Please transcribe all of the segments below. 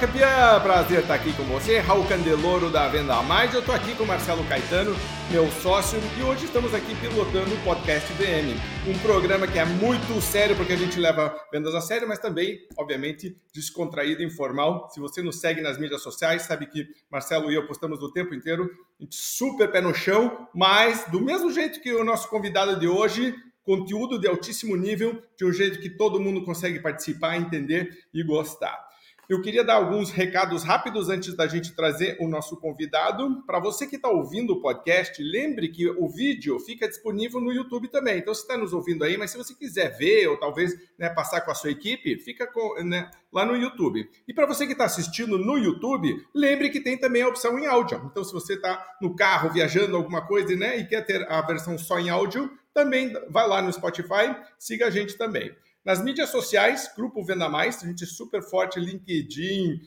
Campeã! Prazer estar aqui com você, Raul Candeloro da Venda a Mais. Eu estou aqui com Marcelo Caetano, meu sócio, e hoje estamos aqui pilotando o podcast VM, um programa que é muito sério porque a gente leva vendas a sério, mas também, obviamente, descontraído, informal. Se você nos segue nas mídias sociais, sabe que Marcelo e eu postamos o tempo inteiro, super pé no chão, mas do mesmo jeito que o nosso convidado de hoje, conteúdo de altíssimo nível, de um jeito que todo mundo consegue participar, entender e gostar. Eu queria dar alguns recados rápidos antes da gente trazer o nosso convidado. Para você que está ouvindo o podcast, lembre que o vídeo fica disponível no YouTube também. Então, você está nos ouvindo aí, mas se você quiser ver ou talvez né, passar com a sua equipe, fica com, né, lá no YouTube. E para você que está assistindo no YouTube, lembre que tem também a opção em áudio. Então, se você está no carro viajando alguma coisa né, e quer ter a versão só em áudio, também vai lá no Spotify, siga a gente também. Nas mídias sociais, Grupo Venda Mais, a gente é super forte, LinkedIn,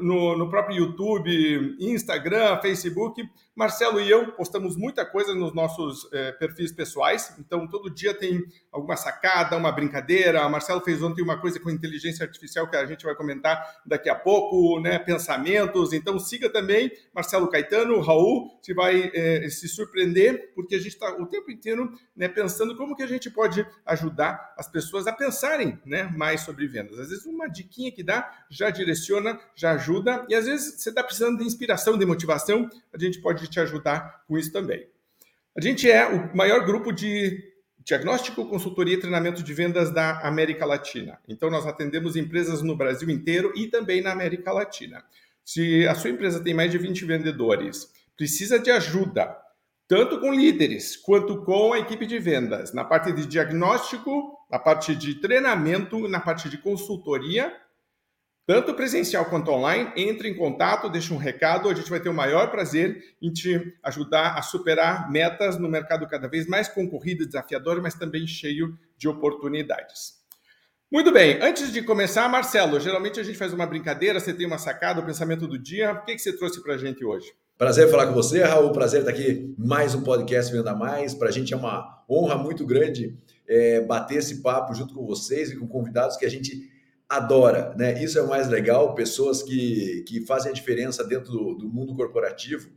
no, no, próprio YouTube, Instagram, Facebook. Marcelo e eu postamos muita coisa nos nossos eh, perfis pessoais, então todo dia tem alguma sacada, uma brincadeira. O Marcelo fez ontem uma coisa com inteligência artificial que a gente vai comentar daqui a pouco, né? Pensamentos. Então siga também Marcelo Caetano, Raul, você vai eh, se surpreender, porque a gente está o tempo inteiro né, pensando como que a gente pode ajudar as pessoas a pensarem né, mais sobre vendas. Às vezes uma diquinha que dá já direciona, já ajuda, e às vezes você está precisando de inspiração, de motivação, a gente pode te ajudar com isso também. A gente é o maior grupo de diagnóstico, consultoria e treinamento de vendas da América Latina. Então, nós atendemos empresas no Brasil inteiro e também na América Latina. Se a sua empresa tem mais de 20 vendedores, precisa de ajuda, tanto com líderes quanto com a equipe de vendas, na parte de diagnóstico, na parte de treinamento, na parte de consultoria, tanto presencial quanto online, entre em contato, deixe um recado, a gente vai ter o maior prazer em te ajudar a superar metas no mercado cada vez mais concorrido e desafiador, mas também cheio de oportunidades. Muito bem, antes de começar, Marcelo, geralmente a gente faz uma brincadeira, você tem uma sacada, o pensamento do dia, o que, que você trouxe para a gente hoje? Prazer falar com você, Raul, prazer estar aqui, mais um podcast Venda Mais, para a gente é uma honra muito grande é, bater esse papo junto com vocês e com convidados que a gente adora, né? Isso é o mais legal, pessoas que, que fazem a diferença dentro do, do mundo corporativo.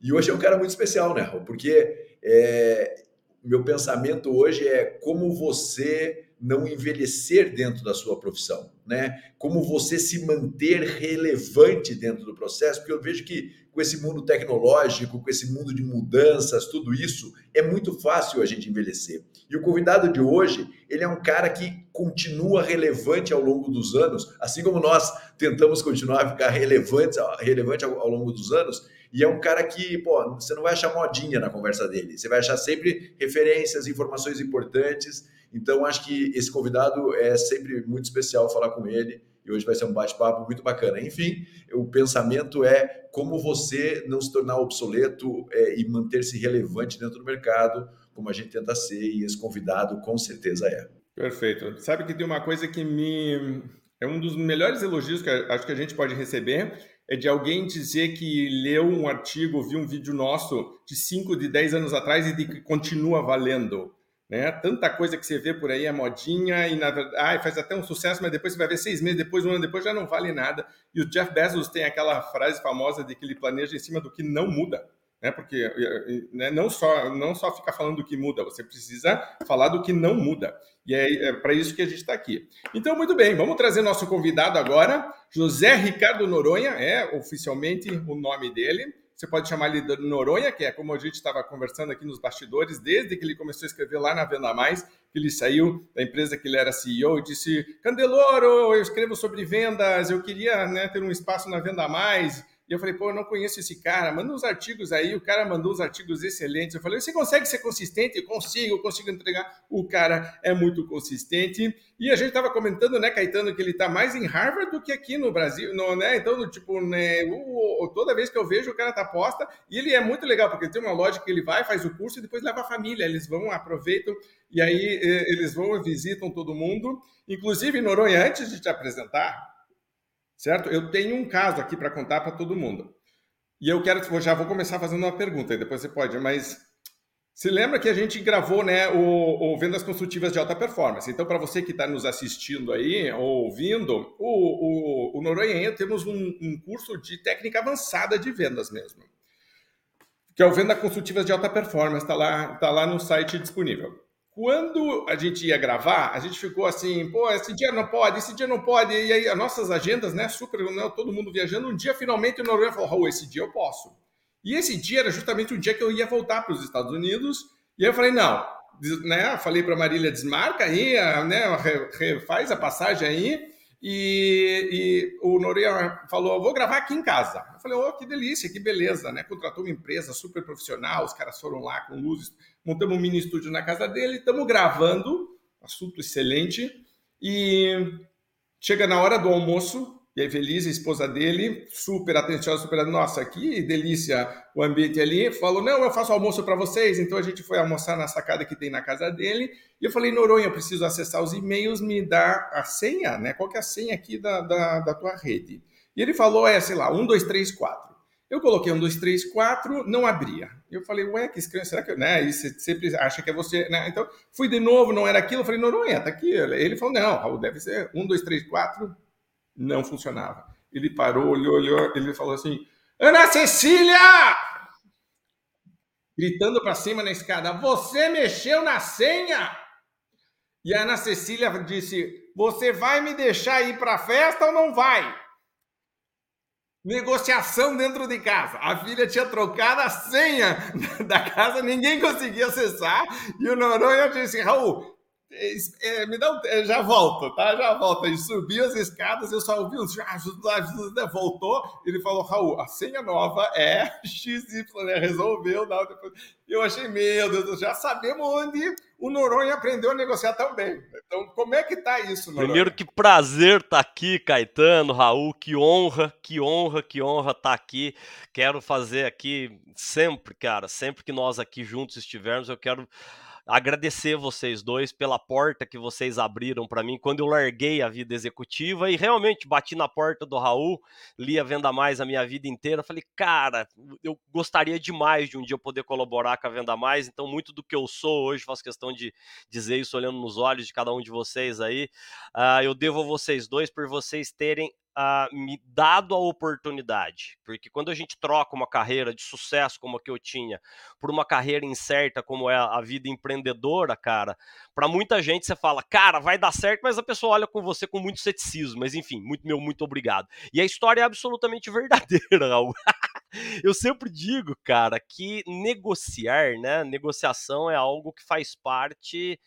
E hoje é um cara muito especial, né? Porque é, meu pensamento hoje é como você não envelhecer dentro da sua profissão, né? Como você se manter relevante dentro do processo, porque eu vejo que com esse mundo tecnológico, com esse mundo de mudanças, tudo isso, é muito fácil a gente envelhecer. E o convidado de hoje, ele é um cara que continua relevante ao longo dos anos, assim como nós tentamos continuar a ficar relevantes, relevante ao, ao longo dos anos. E é um cara que, pô, você não vai achar modinha na conversa dele, você vai achar sempre referências, informações importantes. Então, acho que esse convidado é sempre muito especial falar com ele e hoje vai ser um bate-papo muito bacana. Enfim, o pensamento é como você não se tornar obsoleto é, e manter-se relevante dentro do mercado, como a gente tenta ser, e esse convidado com certeza é. Perfeito. Sabe que tem uma coisa que me. É um dos melhores elogios que acho que a gente pode receber, é de alguém dizer que leu um artigo, viu um vídeo nosso de 5, de 10 anos atrás e de que continua valendo. Né? Tanta coisa que você vê por aí é modinha e na verdade faz até um sucesso, mas depois você vai ver seis meses depois, um ano depois já não vale nada. E o Jeff Bezos tem aquela frase famosa de que ele planeja em cima do que não muda, né? Porque né, não só não só ficar falando do que muda, você precisa falar do que não muda. E é, é para isso que a gente está aqui. Então, muito bem, vamos trazer nosso convidado agora, José Ricardo Noronha, é oficialmente o nome dele. Você pode chamar ele de Noronha, que é como a gente estava conversando aqui nos bastidores, desde que ele começou a escrever lá na Venda Mais, que ele saiu da empresa que ele era CEO e disse: Candeloro, eu escrevo sobre vendas, eu queria né, ter um espaço na Venda Mais. E eu falei, pô, eu não conheço esse cara, manda uns artigos aí. O cara mandou uns artigos excelentes. Eu falei, você consegue ser consistente? Eu consigo, eu consigo entregar. O cara é muito consistente. E a gente estava comentando, né, Caetano, que ele está mais em Harvard do que aqui no Brasil, no, né? Então, tipo, né, o, o, toda vez que eu vejo, o cara tá posta. E ele é muito legal, porque tem uma lógica que ele vai, faz o curso e depois leva a família. Eles vão, aproveitam, e aí eles vão e visitam todo mundo. Inclusive, Noronha, antes de te apresentar, certo? Eu tenho um caso aqui para contar para todo mundo. E eu quero, já vou começar fazendo uma pergunta, e depois você pode, mas Se lembra que a gente gravou né, o, o Vendas Consultivas de Alta Performance. Então, para você que está nos assistindo aí, ou ouvindo, o, o, o Noronha temos um, um, curso de técnica avançada de vendas mesmo. Que é o Venda Consultivas de Alta Performance, está lá, tá lá no site disponível. Quando a gente ia gravar, a gente ficou assim, pô, esse dia não pode, esse dia não pode. E aí, as nossas agendas, né, super, né, todo mundo viajando. Um dia, finalmente, o Noronha falou, Raul, esse dia eu posso. E esse dia era justamente o dia que eu ia voltar para os Estados Unidos. E aí eu falei, não, né? Falei para Marília, desmarca aí, né? Faz a passagem aí. E, e o Noria falou, vou gravar aqui em casa. Eu falei, oh, que delícia, que beleza, né? Contratou uma empresa super profissional, os caras foram lá com luzes, montamos um mini estúdio na casa dele, estamos gravando, assunto excelente. E chega na hora do almoço, e a Evelise, a esposa dele, super atenciosa, super. Nossa, que delícia o ambiente ali. Falou: Não, eu faço almoço para vocês. Então a gente foi almoçar na sacada que tem na casa dele. E eu falei: Noronha, eu preciso acessar os e-mails, me dá a senha, né? Qual que é a senha aqui da, da, da tua rede? E ele falou: É, sei lá, 1, 2, 3, 4. Eu coloquei 1, 2, 3, 4, não abria. Eu falei, ué, que estranho, será que. Né? E você sempre acha que é você. Né? Então, fui de novo, não era aquilo. Eu falei, Noronha, tá aqui. Ele falou, não, Raul, deve ser 1, 2, 3, 4 não funcionava. Ele parou, olhou, olhou, ele falou assim: Ana Cecília! Gritando para cima na escada: Você mexeu na senha? E a Ana Cecília disse: Você vai me deixar ir para a festa ou não vai? Negociação dentro de casa. A filha tinha trocado a senha da casa, ninguém conseguia acessar. E o Noronha disse: Raul, é, me dá um, é, já volto, tá? Já volto. Ele subiu as escadas, eu só ouvi uns. Voltou, ele falou: Raul, a senha nova é XY, né? Resolveu. Não, depois... Eu achei, meu Deus, já sabemos onde o Noronha aprendeu a negociar também. Então, como é que tá isso, Noronha? Primeiro, que prazer estar tá aqui, Caetano, Raul, que honra, que honra, que honra estar tá aqui. Quero fazer aqui sempre, cara, sempre que nós aqui juntos estivermos, eu quero agradecer vocês dois pela porta que vocês abriram para mim quando eu larguei a vida executiva e realmente bati na porta do Raul, li a Venda Mais a minha vida inteira, falei, cara, eu gostaria demais de um dia poder colaborar com a Venda Mais, então muito do que eu sou hoje, faço questão de dizer isso olhando nos olhos de cada um de vocês aí, uh, eu devo a vocês dois por vocês terem uh, me dado a oportunidade. Porque quando a gente troca uma carreira de sucesso como a que eu tinha por uma carreira incerta como é a vida empreendedora, cara, para muita gente você fala, cara, vai dar certo, mas a pessoa olha com você com muito ceticismo. Mas enfim, muito meu, muito obrigado. E a história é absolutamente verdadeira, Raul. eu sempre digo, cara, que negociar, né? Negociação é algo que faz parte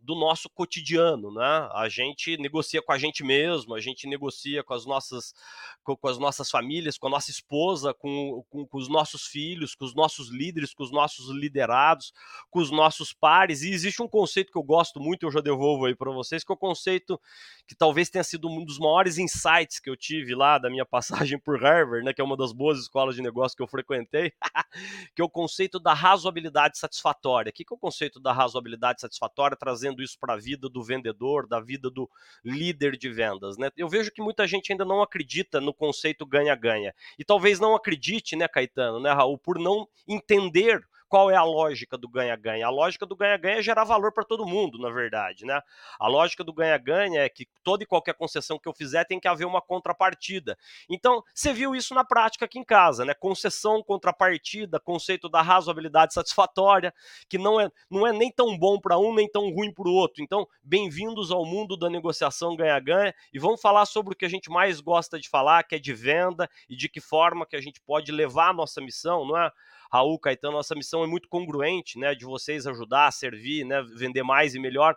do nosso cotidiano, né? A gente negocia com a gente mesmo, a gente negocia com as nossas, com, com as nossas famílias, com a nossa esposa, com, com, com, os nossos filhos, com os nossos líderes, com os nossos liderados, com os nossos pares. E existe um conceito que eu gosto muito, eu já devolvo aí para vocês, que é o conceito que talvez tenha sido um dos maiores insights que eu tive lá da minha passagem por Harvard, né? Que é uma das boas escolas de negócio que eu frequentei, que é o conceito da razoabilidade satisfatória. O que é o conceito da razoabilidade satisfatória? Trazendo trazendo isso para a vida do vendedor, da vida do líder de vendas, né? Eu vejo que muita gente ainda não acredita no conceito ganha-ganha. E talvez não acredite, né, Caetano, né, Raul, por não entender qual é a lógica do ganha-ganha? A lógica do ganha-ganha é gerar valor para todo mundo, na verdade, né? A lógica do ganha-ganha é que toda e qualquer concessão que eu fizer tem que haver uma contrapartida. Então, você viu isso na prática aqui em casa, né? Concessão, contrapartida, conceito da razoabilidade satisfatória, que não é, não é nem tão bom para um, nem tão ruim para o outro. Então, bem-vindos ao mundo da negociação ganha-ganha e vamos falar sobre o que a gente mais gosta de falar, que é de venda e de que forma que a gente pode levar a nossa missão, não é? Raul, Caetano, nossa missão é muito congruente, né, de vocês ajudar, servir, né, vender mais e melhor.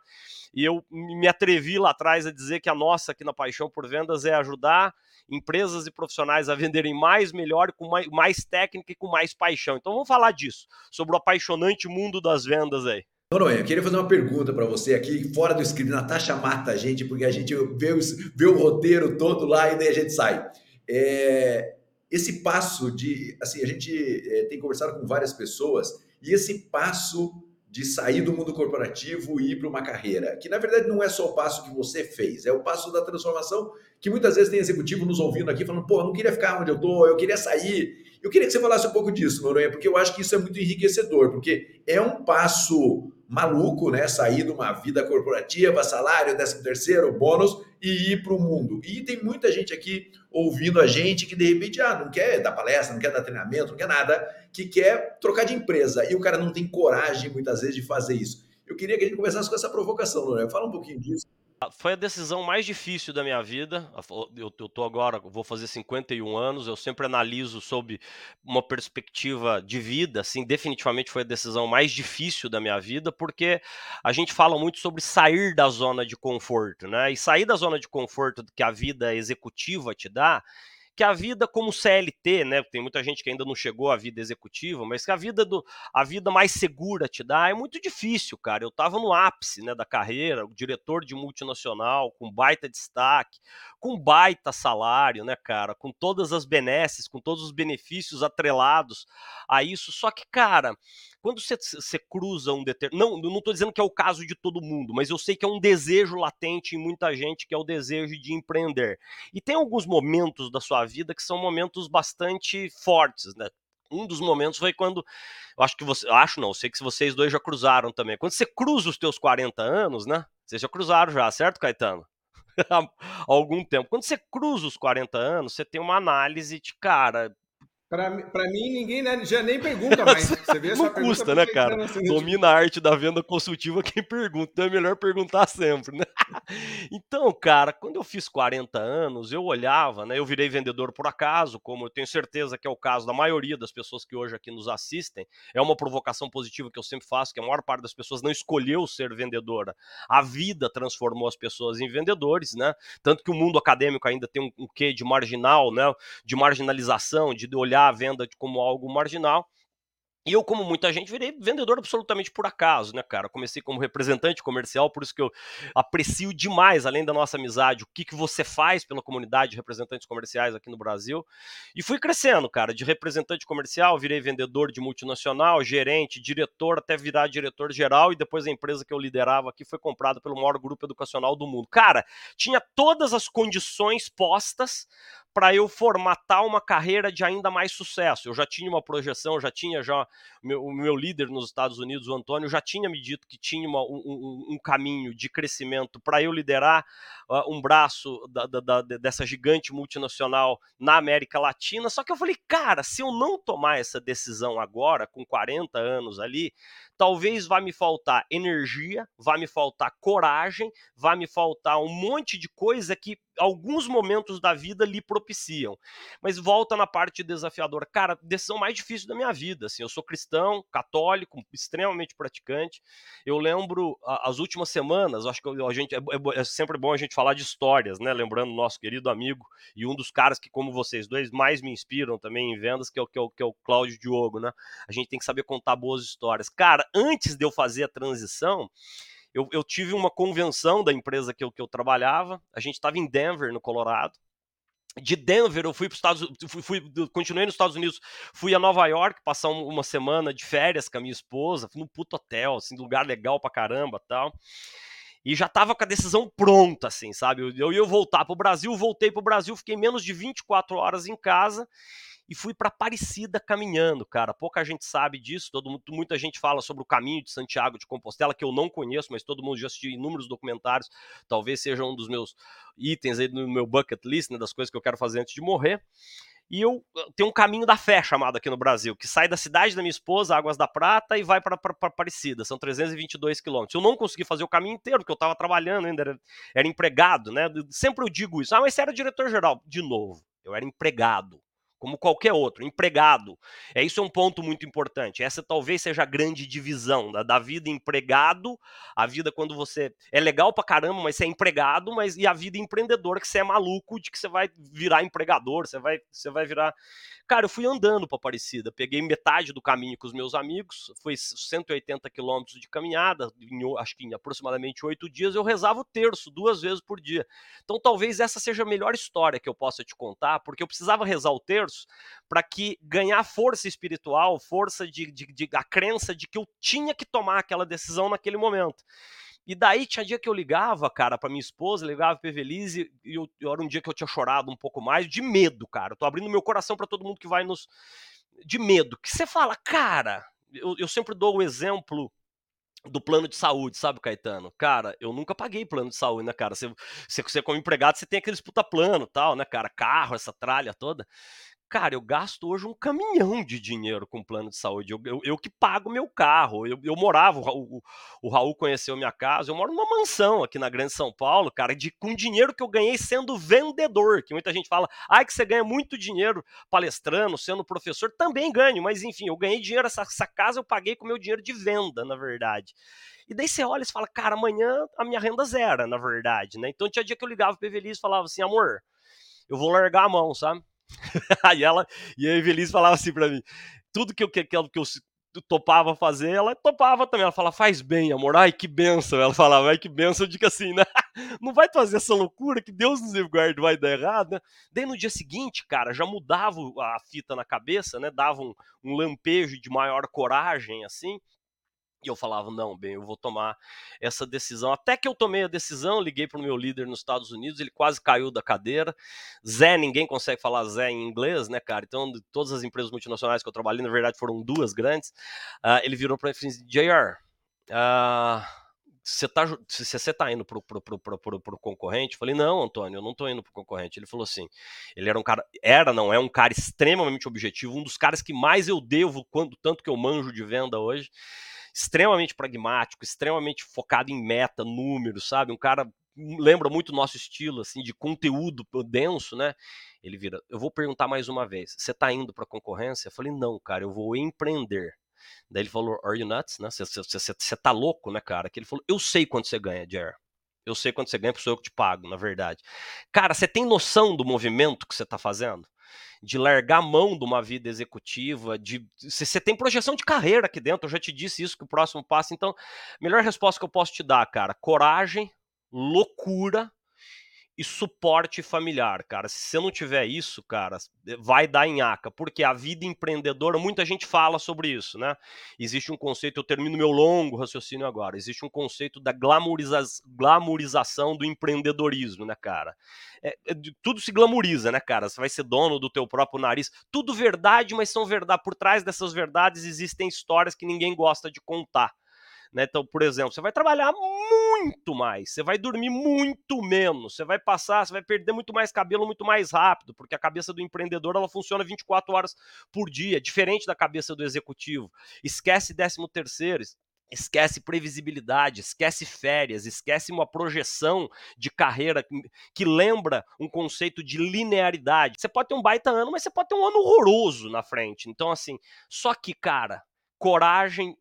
E eu me atrevi lá atrás a dizer que a nossa aqui na Paixão por Vendas é ajudar empresas e profissionais a venderem mais, melhor, com mais, mais técnica e com mais paixão. Então vamos falar disso, sobre o apaixonante mundo das vendas aí. Noronha, eu queria fazer uma pergunta para você aqui, fora do script. Natasha mata a gente, porque a gente vê, vê o roteiro todo lá e daí a gente sai. É, esse passo de, assim, a gente é, tem conversado com várias pessoas e esse passo de sair do mundo corporativo e ir para uma carreira, que na verdade não é só o passo que você fez, é o passo da transformação que muitas vezes tem executivo nos ouvindo aqui falando, pô, eu não queria ficar onde eu tô, eu queria sair. Eu queria que você falasse um pouco disso, Noronha, porque eu acho que isso é muito enriquecedor, porque é um passo maluco, né? Sair de uma vida corporativa, salário, décimo terceiro, bônus e ir para o mundo. E tem muita gente aqui ouvindo a gente que de repente ah, não quer dar palestra, não quer dar treinamento, não quer nada, que quer trocar de empresa e o cara não tem coragem muitas vezes de fazer isso. Eu queria que a gente começasse com essa provocação, Noronha. Fala um pouquinho disso. Foi a decisão mais difícil da minha vida. Eu, eu tô agora, vou fazer 51 anos. Eu sempre analiso sob uma perspectiva de vida. Assim, definitivamente foi a decisão mais difícil da minha vida, porque a gente fala muito sobre sair da zona de conforto, né? E sair da zona de conforto que a vida executiva te dá que a vida como CLT, né? Tem muita gente que ainda não chegou à vida executiva, mas que a vida do a vida mais segura te dá é muito difícil, cara. Eu estava no ápice, né, da carreira, diretor de multinacional, com baita destaque, com baita salário, né, cara, com todas as benesses, com todos os benefícios atrelados a isso. Só que, cara, quando você, você cruza um determinado. Não, não estou dizendo que é o caso de todo mundo, mas eu sei que é um desejo latente em muita gente, que é o desejo de empreender. E tem alguns momentos da sua vida que são momentos bastante fortes, né? Um dos momentos foi quando. Eu acho que você. Acho não, sei que vocês dois já cruzaram também. Quando você cruza os teus 40 anos, né? Vocês já cruzaram já, certo, Caetano? Há algum tempo. Quando você cruza os 40 anos, você tem uma análise de, cara, para mim, ninguém né, já nem pergunta mais. Você vê Não custa, né, cara? Domina a arte da venda consultiva quem pergunta. Então é melhor perguntar sempre, né? Então, cara, quando eu fiz 40 anos, eu olhava, né? Eu virei vendedor por acaso, como eu tenho certeza que é o caso da maioria das pessoas que hoje aqui nos assistem. É uma provocação positiva que eu sempre faço, que a maior parte das pessoas não escolheu ser vendedora. A vida transformou as pessoas em vendedores, né? Tanto que o mundo acadêmico ainda tem um, um quê de marginal, né? De marginalização, de olhar a venda como algo marginal. E eu, como muita gente, virei vendedor absolutamente por acaso, né, cara? Comecei como representante comercial, por isso que eu aprecio demais, além da nossa amizade, o que, que você faz pela comunidade de representantes comerciais aqui no Brasil. E fui crescendo, cara, de representante comercial, virei vendedor de multinacional, gerente, diretor, até virar diretor geral, e depois a empresa que eu liderava aqui foi comprada pelo maior grupo educacional do mundo. Cara, tinha todas as condições postas para eu formatar uma carreira de ainda mais sucesso. Eu já tinha uma projeção, já tinha já meu, o meu líder nos Estados Unidos, o Antônio, já tinha me dito que tinha uma, um, um, caminho de crescimento para eu liderar uh, um braço da, da, da, dessa gigante multinacional na América Latina. Só que eu falei, cara, se eu não tomar essa decisão agora, com 40 anos ali, talvez vá me faltar energia, vá me faltar coragem, vá me faltar um monte de coisa que alguns momentos da vida lhe propiciam. Mas volta na parte desafiadora. Cara, decisão mais difícil da minha vida. Assim, eu sou cristão, católico, extremamente praticante. Eu lembro as últimas semanas, acho que a gente é, é, é, sempre bom a gente falar de histórias, né? Lembrando nosso querido amigo e um dos caras que, como vocês dois, mais me inspiram também em vendas, que é o, que é o, que é o Cláudio Diogo, né? A gente tem que saber contar boas histórias. Cara, antes de eu fazer a transição, eu, eu tive uma convenção da empresa que eu, que eu trabalhava. A gente estava em Denver, no Colorado. De Denver, eu fui para os Estados fui, fui, continuei nos Estados Unidos, fui a Nova York passar uma semana de férias com a minha esposa, fui num puto hotel, assim, lugar legal pra caramba tal e já tava com a decisão pronta, assim, sabe? Eu, eu ia voltar para o Brasil, voltei para o Brasil, fiquei menos de 24 horas em casa e fui para Aparecida caminhando, cara. Pouca gente sabe disso, todo, muita gente fala sobre o caminho de Santiago de Compostela, que eu não conheço, mas todo mundo já assistiu inúmeros documentários. Talvez seja um dos meus itens aí no meu bucket list, né, das coisas que eu quero fazer antes de morrer. E eu, tenho um caminho da fé chamado aqui no Brasil, que sai da cidade da minha esposa, Águas da Prata, e vai para Aparecida. São 322 quilômetros. Eu não consegui fazer o caminho inteiro, porque eu estava trabalhando ainda, era, era empregado, né? Sempre eu digo isso. Ah, mas você era diretor-geral. De novo, eu era empregado como qualquer outro, empregado. É isso é um ponto muito importante. Essa talvez seja a grande divisão da, da, vida empregado, a vida quando você é legal pra caramba, mas você é empregado, mas e a vida empreendedora que você é maluco de que você vai virar empregador, você vai você vai virar Cara, eu fui andando para Aparecida, peguei metade do caminho com os meus amigos, foi 180 quilômetros de caminhada, em, acho que em aproximadamente oito dias, eu rezava o terço duas vezes por dia. Então talvez essa seja a melhor história que eu possa te contar, porque eu precisava rezar o terço para que ganhar força espiritual, força de, de, de a crença de que eu tinha que tomar aquela decisão naquele momento. E daí tinha dia que eu ligava, cara, pra minha esposa, ligava pra Evelise, e eu, era um dia que eu tinha chorado um pouco mais, de medo, cara. Eu tô abrindo meu coração para todo mundo que vai nos. De medo. Que você fala, cara, eu, eu sempre dou o exemplo do plano de saúde, sabe, Caetano? Cara, eu nunca paguei plano de saúde, né, cara? Você, você, você como empregado, você tem aqueles puta plano tal, né, cara? Carro, essa tralha toda. Cara, eu gasto hoje um caminhão de dinheiro com plano de saúde. Eu, eu, eu que pago meu carro. Eu, eu morava, o, o, o, Raul conheceu minha casa. Eu moro numa mansão aqui na Grande São Paulo, cara, de, com dinheiro que eu ganhei sendo vendedor. Que muita gente fala, ai, que você ganha muito dinheiro palestrando, sendo professor. Também ganho, mas enfim, eu ganhei dinheiro. Essa, essa casa eu paguei com meu dinheiro de venda, na verdade. E daí você olha e fala, cara, amanhã a minha renda zero, na verdade, né? Então tinha dia que eu ligava pro Evelise e falava assim, amor, eu vou largar a mão, sabe? Aí ela, e a Evelise falava assim pra mim: tudo que eu, que, que eu topava fazer, ela topava também. Ela fala, faz bem, amor. Ai, que benção. Ela falava, ai, que benção. Eu digo assim, né? Não vai fazer essa loucura que Deus nos guarde, vai dar errado, né? Daí no dia seguinte, cara, já mudava a fita na cabeça, né? Dava um, um lampejo de maior coragem, assim. E eu falava, não, bem, eu vou tomar essa decisão. Até que eu tomei a decisão, liguei para o meu líder nos Estados Unidos, ele quase caiu da cadeira. Zé, ninguém consegue falar Zé em inglês, né, cara? Então, todas as empresas multinacionais que eu trabalhei, na verdade, foram duas grandes. Uh, ele virou para mim e disse, JR, uh, você tá, se você tá indo pro, pro, pro, pro, pro concorrente, eu falei, não, Antônio, eu não tô indo pro concorrente. Ele falou assim, ele era um cara, era, não, é um cara extremamente objetivo, um dos caras que mais eu devo, quando tanto que eu manjo de venda hoje extremamente pragmático, extremamente focado em meta, números, sabe? Um cara lembra muito o nosso estilo, assim, de conteúdo denso, né? Ele vira, eu vou perguntar mais uma vez, você tá indo para concorrência? Eu falei, não, cara, eu vou empreender. Daí ele falou, are you nuts, né? Você tá louco, né, cara? Que ele falou, eu sei quanto você ganha, Jer. Eu sei quanto você ganha, porque sou eu que te pago, na verdade. Cara, você tem noção do movimento que você tá fazendo? De largar a mão de uma vida executiva, de você tem projeção de carreira aqui dentro, eu já te disse isso que o próximo passo, então, melhor resposta que eu posso te dar, cara, coragem, loucura e suporte familiar, cara. Se você não tiver isso, cara, vai dar em aca, porque a vida empreendedora, muita gente fala sobre isso, né? Existe um conceito, eu termino meu longo raciocínio agora, existe um conceito da glamouriza glamourização do empreendedorismo, né, cara? É, é, tudo se glamoriza, né, cara? Você vai ser dono do teu próprio nariz, tudo verdade, mas são verdade, por trás dessas verdades existem histórias que ninguém gosta de contar. Né? Então, por exemplo, você vai trabalhar muito mais, você vai dormir muito menos, você vai passar, você vai perder muito mais cabelo muito mais rápido, porque a cabeça do empreendedor ela funciona 24 horas por dia, diferente da cabeça do executivo. Esquece 13 terceiro, esquece previsibilidade, esquece férias, esquece uma projeção de carreira que lembra um conceito de linearidade. Você pode ter um baita ano, mas você pode ter um ano horroroso na frente. Então, assim, só que, cara, coragem,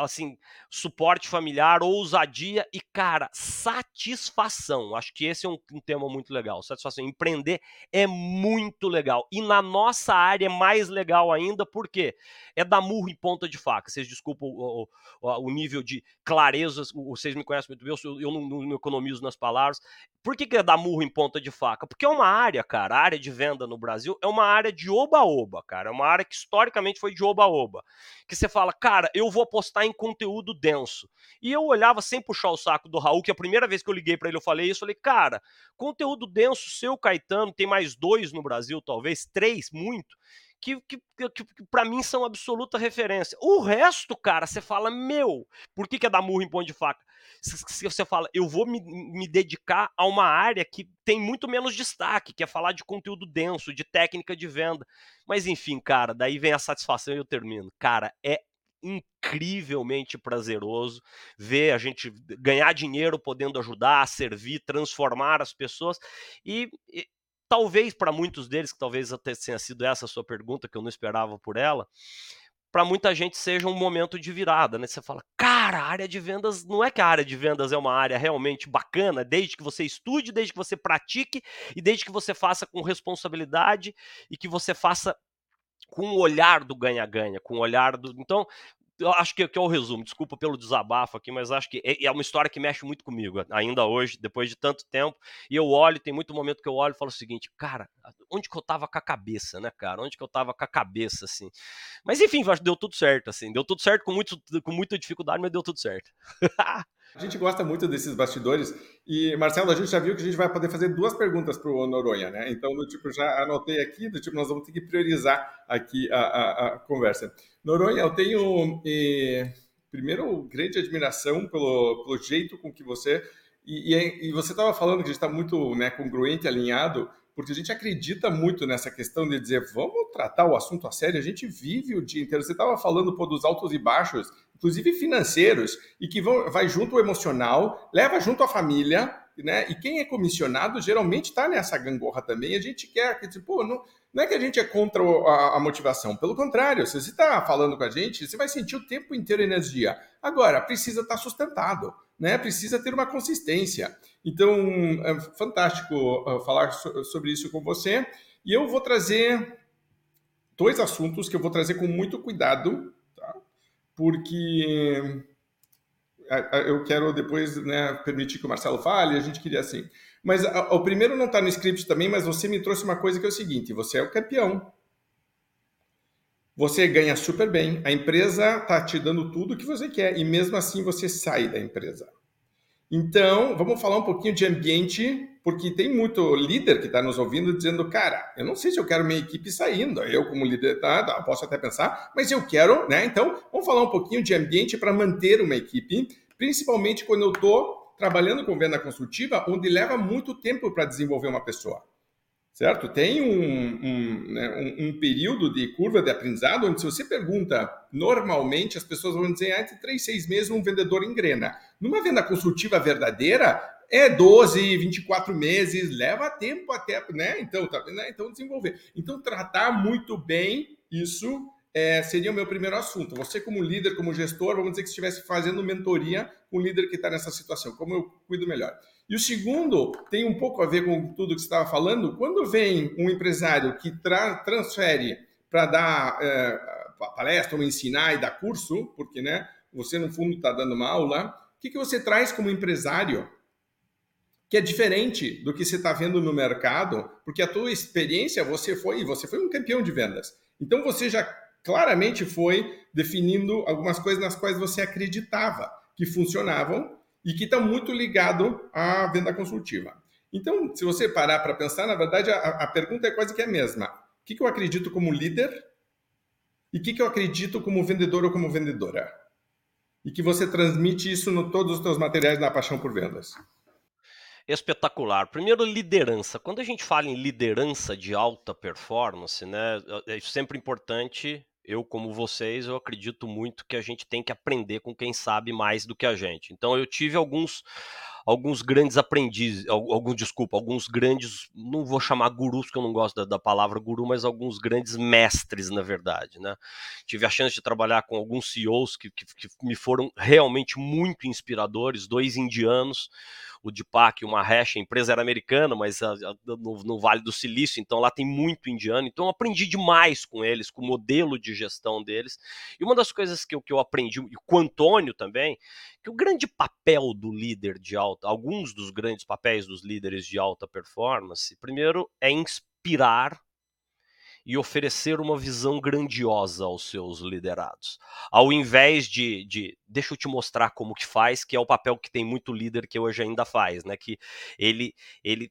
assim, suporte familiar, ousadia e, cara, satisfação. Acho que esse é um, um, tema muito legal. Satisfação. Empreender é muito legal. E na nossa área é mais legal ainda, porque é dar murro em ponta de faca. Vocês desculpam o, o, o nível de clareza, vocês me conhecem muito bem, eu, eu não, não, economizo nas palavras. Por que, que é dar murro em ponta de faca? Porque é uma área, cara, a área de venda no Brasil é uma área de oba-oba, cara. É uma área que historicamente foi de oba-oba. Que você fala, cara, eu vou apostar em conteúdo denso. E eu olhava sem puxar o saco do Raul, que a primeira vez que eu liguei para ele eu falei isso, eu falei, cara, conteúdo denso, seu Caetano, tem mais dois no Brasil, talvez, três, muito que, que, que, que para mim são absoluta referência. O resto, cara, você fala, meu, por que, que é dar murro em ponto de faca? Se você fala, eu vou me, me dedicar a uma área que tem muito menos destaque, que é falar de conteúdo denso, de técnica de venda. Mas enfim, cara, daí vem a satisfação e eu termino. Cara, é incrivelmente prazeroso ver a gente ganhar dinheiro podendo ajudar, servir, transformar as pessoas e, e talvez para muitos deles, que talvez até tenha sido essa a sua pergunta, que eu não esperava por ela, para muita gente seja um momento de virada, né? Você fala, cara, a área de vendas não é que a área de vendas é uma área realmente bacana, desde que você estude, desde que você pratique e desde que você faça com responsabilidade e que você faça com o olhar do ganha-ganha, com o olhar do. Então, eu acho que, que é o resumo. Desculpa pelo desabafo aqui, mas acho que é, é, uma história que mexe muito comigo, ainda hoje, depois de tanto tempo. E eu olho, tem muito momento que eu olho e falo o seguinte, cara, onde que eu tava com a cabeça, né, cara? Onde que eu tava com a cabeça, assim? Mas enfim, deu tudo certo, assim. Deu tudo certo com, muito, com muita dificuldade, mas deu tudo certo. A gente gosta muito desses bastidores e, Marcelo, a gente já viu que a gente vai poder fazer duas perguntas para o Noronha, né? Então, do tipo, já anotei aqui, do tipo, nós vamos ter que priorizar aqui a, a, a conversa. Noronha, eu tenho, eh, primeiro, grande admiração pelo, pelo jeito com que você... E, e, e você estava falando que a gente está muito né, congruente, alinhado, porque a gente acredita muito nessa questão de dizer, vamos tratar o assunto a sério, a gente vive o dia inteiro. Você estava falando pô, dos altos e baixos, inclusive financeiros, e que vão, vai junto o emocional, leva junto a família, né? E quem é comissionado geralmente está nessa gangorra também. A gente quer que, tipo, não, não é que a gente é contra a, a motivação, pelo contrário, se você está falando com a gente, você vai sentir o tempo inteiro energia. Agora, precisa estar tá sustentado, né? Precisa ter uma consistência. Então, é fantástico uh, falar so sobre isso com você. E eu vou trazer dois assuntos que eu vou trazer com muito cuidado? Porque eu quero depois né, permitir que o Marcelo fale, a gente queria assim. Mas o primeiro não está no script também, mas você me trouxe uma coisa que é o seguinte: você é o campeão. Você ganha super bem, a empresa está te dando tudo o que você quer e mesmo assim você sai da empresa. Então, vamos falar um pouquinho de ambiente, porque tem muito líder que está nos ouvindo dizendo, cara, eu não sei se eu quero minha equipe saindo. Eu, como líder, tá, tá, posso até pensar, mas eu quero, né? Então, vamos falar um pouquinho de ambiente para manter uma equipe, principalmente quando eu estou trabalhando com venda consultiva, onde leva muito tempo para desenvolver uma pessoa certo? Tem um, um, né, um, um, período de curva de aprendizado onde, se você pergunta, normalmente as pessoas vão dizer ah, entre 3 e 6 meses um vendedor engrena. Numa venda consultiva verdadeira, é 12, 24 meses, leva tempo até, né? Então, tá, né? então desenvolver. Então, tratar muito bem isso é, seria o meu primeiro assunto. Você, como líder, como gestor, vamos dizer que estivesse fazendo mentoria com o líder que está nessa situação, como eu cuido melhor. E o segundo tem um pouco a ver com tudo que você estava falando. Quando vem um empresário que tra transfere para dar é, palestra ou ensinar e dar curso, porque né, você no fundo está dando uma aula, o que, que você traz como empresário que é diferente do que você está vendo no mercado, porque a tua experiência você foi você foi um campeão de vendas. Então você já claramente foi definindo algumas coisas nas quais você acreditava que funcionavam e que está muito ligado à venda consultiva. Então, se você parar para pensar, na verdade, a, a, pergunta é quase que a mesma. O que, que eu acredito como líder e o que, que eu acredito como vendedor ou como vendedora? E que você transmite isso no todos os seus materiais na Paixão por Vendas. Espetacular. Primeiro, liderança. Quando a gente fala em liderança de alta performance, né, é sempre importante eu, como vocês, eu acredito muito que a gente tem que aprender com quem sabe mais do que a gente. Então, eu tive alguns alguns grandes aprendizes, alguns, desculpa, alguns grandes, não vou chamar gurus, porque eu não gosto da, da, palavra guru, mas alguns grandes mestres, na verdade, né? Tive a chance de trabalhar com alguns CEOs que, que, que me foram realmente muito inspiradores, dois indianos, o Deepak e o Mahesh, a empresa era americana, mas a, a, no, no, Vale do Silício, então lá tem muito indiano, então eu aprendi demais com eles, com o modelo de gestão deles, e uma das coisas que eu, que eu aprendi, e com o Antônio também, que o grande papel do líder de alta, alguns dos grandes papéis dos líderes de alta performance, primeiro é inspirar e oferecer uma visão grandiosa aos seus liderados. Ao invés de, de deixa eu te mostrar como que faz, que é o papel que tem muito líder que hoje ainda faz, né? Que ele, ele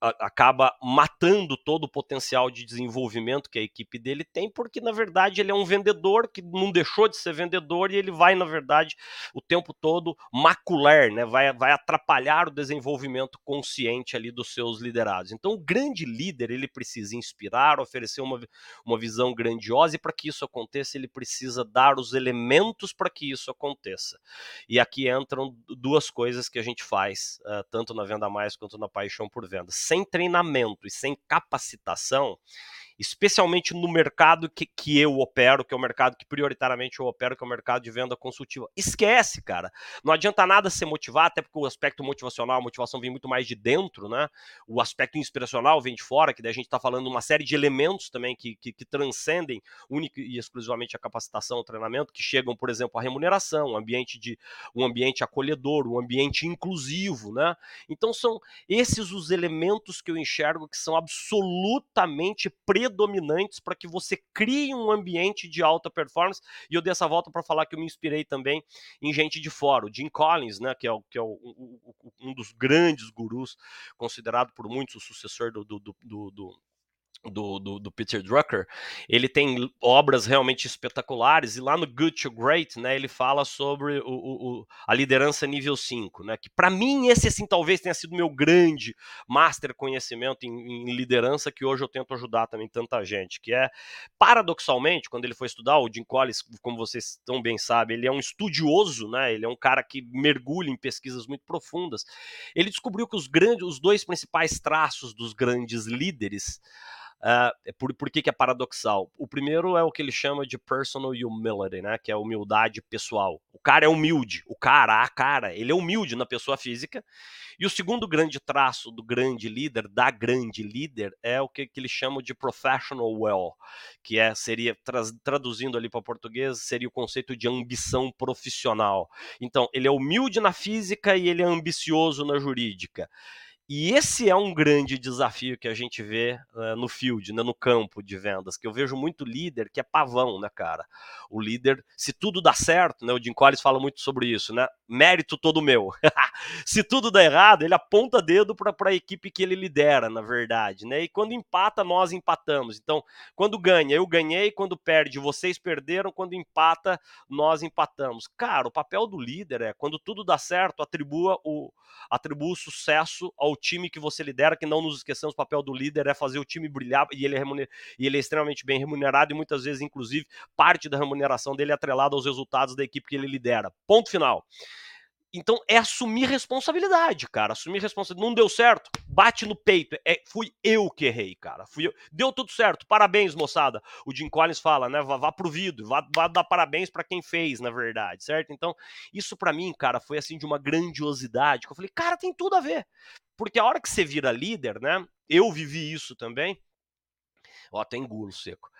acaba matando todo o potencial de desenvolvimento que a equipe dele tem, porque na verdade ele é um vendedor que não deixou de ser vendedor e ele vai, na verdade, o tempo todo macular, né? vai, vai atrapalhar o desenvolvimento consciente ali dos seus liderados. Então, o grande líder ele precisa inspirar, oferecer uma, uma visão grandiosa, e para que isso aconteça, ele precisa dar os elementos para que isso aconteça. E aqui entram duas coisas que a gente faz, uh, tanto na Venda Mais quanto na Paixão por Venda sem treinamento e sem capacitação, especialmente no mercado que, que eu opero, que é o mercado que prioritariamente eu opero, que é o mercado de venda consultiva. Esquece, cara. Não adianta nada se motivar, até porque o aspecto motivacional, a motivação vem muito mais de dentro, né? O aspecto inspiracional vem de fora, que daí a gente está falando uma série de elementos também que, que, que transcendem única e exclusivamente a capacitação, o treinamento, que chegam, por exemplo, a remuneração, um ambiente de um ambiente acolhedor, um ambiente inclusivo, né? Então são esses os elementos que eu enxergo que são absolutamente predominantes para que você crie um ambiente de alta performance. E eu dei essa volta para falar que eu me inspirei também em gente de fora. O Jim Collins, né, que é, o, que é o, um dos grandes gurus, considerado por muitos o sucessor do, do, do, do do, do, do, Peter Drucker, ele tem obras realmente espetaculares, e lá no Good to Great, né, ele fala sobre o, o, a liderança nível 5, né, que para mim esse assim talvez tenha sido meu grande master conhecimento em, em, liderança, que hoje eu tento ajudar também tanta gente, que é, paradoxalmente, quando ele foi estudar, o Jim Collins, como vocês tão bem sabem, ele é um estudioso, né, ele é um cara que mergulha em pesquisas muito profundas, ele descobriu que os, grandes, os dois principais traços dos grandes líderes Uh, por, por que, que é paradoxal? O primeiro é o que ele chama de personal humility, né? Que é humildade pessoal. O cara é humilde, o cara, a cara, ele é humilde na pessoa física. E o segundo grande traço do grande líder, da grande líder, é o que, que ele chama de professional well, que é seria traduzindo ali para português seria o conceito de ambição profissional. Então ele é humilde na física e ele é ambicioso na jurídica. E esse é um grande desafio que a gente vê uh, no field, né, no campo de vendas, que eu vejo muito líder que é pavão, né, cara? O líder, se tudo dá certo, né, o Jim Collins fala muito sobre isso, né? Mérito todo meu. se tudo dá errado, ele aponta dedo para a equipe que ele lidera, na verdade, né? E quando empata, nós empatamos. Então, quando ganha, eu ganhei, quando perde, vocês perderam, quando empata, nós empatamos. Cara, o papel do líder é, quando tudo dá certo, atribua o, atribua o sucesso ao time que você lidera, que não nos esqueçamos, o papel do líder é fazer o time brilhar e ele é, e ele é extremamente bem remunerado e muitas vezes, inclusive, parte da remuneração dele é atrelada aos resultados da equipe que ele lidera. Ponto final. Então é assumir responsabilidade, cara. Assumir responsabilidade. Não deu certo? Bate no peito. É, fui eu que errei, cara. Fui eu. Deu tudo certo. Parabéns, moçada. O Jim Collins fala, né? Vá, vá pro vidro, vá, vá dar parabéns para quem fez, na verdade, certo? Então, isso para mim, cara, foi assim de uma grandiosidade. Que eu falei, cara, tem tudo a ver. Porque a hora que você vira líder, né? Eu vivi isso também. Ó, tem gulo seco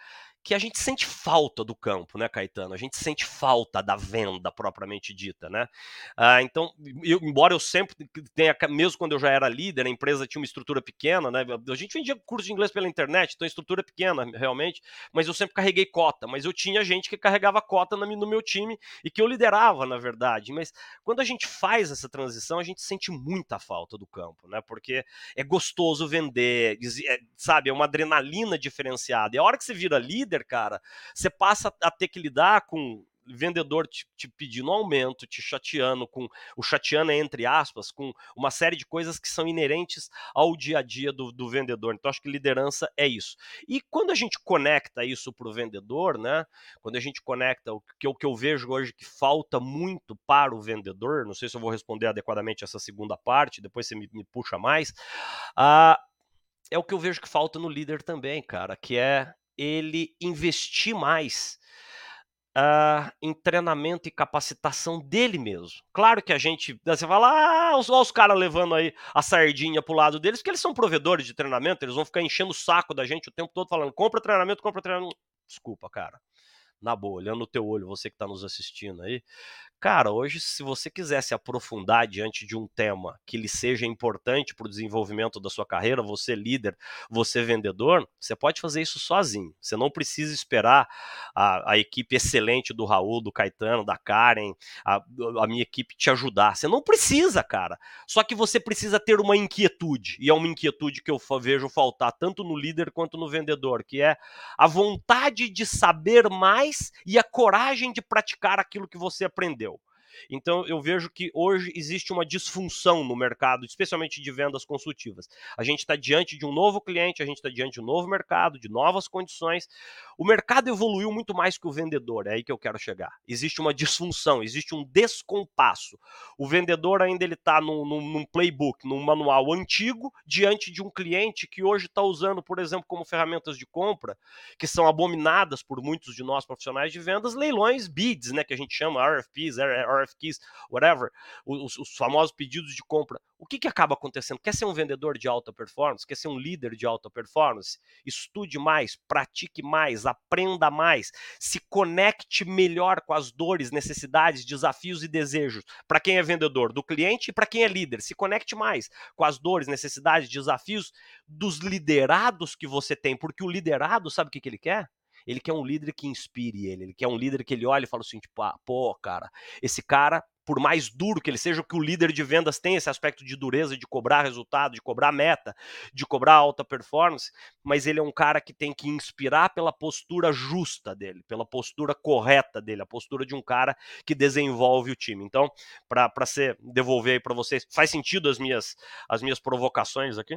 que a gente sente falta do campo, né, Caetano? A gente sente falta da venda propriamente dita, né? Ah, então, eu, embora eu sempre tenha, mesmo quando eu já era líder, a empresa tinha uma estrutura pequena, né? A gente vendia curso de inglês pela internet, então estrutura pequena, realmente, mas eu sempre carreguei cota, mas eu tinha gente que carregava cota no meu time e que eu liderava, na verdade. Mas quando a gente faz essa transição, a gente sente muita falta do campo, né? Porque é gostoso vender, é, sabe? É uma adrenalina diferenciada. E a hora que você vira líder, líder, cara, você passa a ter que lidar com vendedor te, te, pedindo aumento, te chateando com o chateando entre aspas, com uma série de coisas que são inerentes ao dia a dia do, do vendedor. Então acho que liderança é isso. E quando a gente conecta isso para o vendedor, né? Quando a gente conecta o que, o que eu vejo hoje que falta muito para o vendedor, não sei se eu vou responder adequadamente essa segunda parte, depois você me, me puxa mais. Ah, é o que eu vejo que falta no líder também, cara, que é ele investir mais uh, em treinamento e capacitação dele mesmo. Claro que a gente, você fala, ah, os, os caras levando aí a sardinha pro lado deles, porque eles são provedores de treinamento, eles vão ficar enchendo o saco da gente o tempo todo falando, compra treinamento, compra treinamento. Desculpa, cara. Na boa, olhando no teu olho, você que está nos assistindo aí, Cara, hoje, se você quiser se aprofundar diante de um tema que lhe seja importante para o desenvolvimento da sua carreira, você líder, você vendedor, você pode fazer isso sozinho. Você não precisa esperar a, a equipe excelente do Raul, do Caetano, da Karen, a, a minha equipe te ajudar. Você não precisa, cara. Só que você precisa ter uma inquietude, e é uma inquietude que eu vejo faltar tanto no líder quanto no vendedor, que é a vontade de saber mais e a coragem de praticar aquilo que você aprendeu. Então eu vejo que hoje existe uma disfunção no mercado, especialmente de vendas consultivas. A gente está diante de um novo cliente, a gente está diante de um novo mercado, de novas condições. O mercado evoluiu muito mais que o vendedor, é aí que eu quero chegar. Existe uma disfunção, existe um descompasso. O vendedor ainda ele está num, num, num playbook, num manual antigo, diante de um cliente que hoje está usando, por exemplo, como ferramentas de compra, que são abominadas por muitos de nós profissionais de vendas, leilões bids, né, que a gente chama RFPs, RFQs, whatever, os, os famosos pedidos de compra. O que, que acaba acontecendo? Quer ser um vendedor de alta performance? Quer ser um líder de alta performance? Estude mais, pratique mais, aprenda mais, se conecte melhor com as dores, necessidades, desafios e desejos. Para quem é vendedor, do cliente e para quem é líder, se conecte mais com as dores, necessidades, desafios dos liderados que você tem, porque o liderado sabe o que, que ele quer? Ele quer um líder que inspire ele, ele quer um líder que ele olhe e fala assim, tipo, ah, pô, cara, esse cara por mais duro que ele seja, que o líder de vendas tem esse aspecto de dureza, de cobrar resultado, de cobrar meta, de cobrar alta performance, mas ele é um cara que tem que inspirar pela postura justa dele, pela postura correta dele, a postura de um cara que desenvolve o time. Então, para devolver aí para vocês, faz sentido as minhas, as minhas provocações aqui?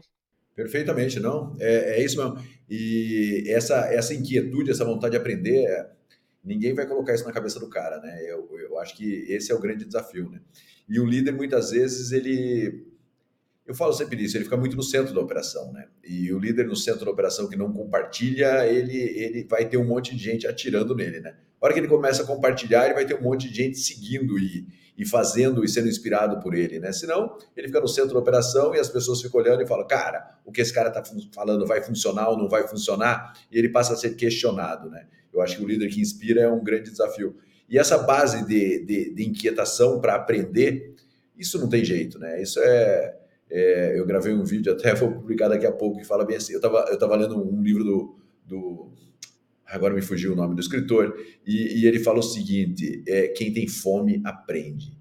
Perfeitamente, não. É, é isso mesmo. E essa, essa inquietude, essa vontade de aprender, é, ninguém vai colocar isso na cabeça do cara, né? Eu, eu acho que esse é o grande desafio, né? E o líder, muitas vezes, ele. Eu falo sempre isso, ele fica muito no centro da operação, né? E o líder no centro da operação que não compartilha, ele, ele vai ter um monte de gente atirando nele, né? A hora que ele começa a compartilhar, ele vai ter um monte de gente seguindo e, e fazendo e sendo inspirado por ele, né? Senão, ele fica no centro da operação e as pessoas ficam olhando e falam, cara, o que esse cara está falando vai funcionar ou não vai funcionar? E ele passa a ser questionado, né? Eu acho que o líder que inspira é um grande desafio. E essa base de, de, de inquietação para aprender, isso não tem jeito, né? Isso é, é, Eu gravei um vídeo, até vou publicar daqui a pouco, que fala bem assim. Eu estava eu tava lendo um livro do, do. Agora me fugiu o nome do escritor, e, e ele fala o seguinte: é, quem tem fome aprende.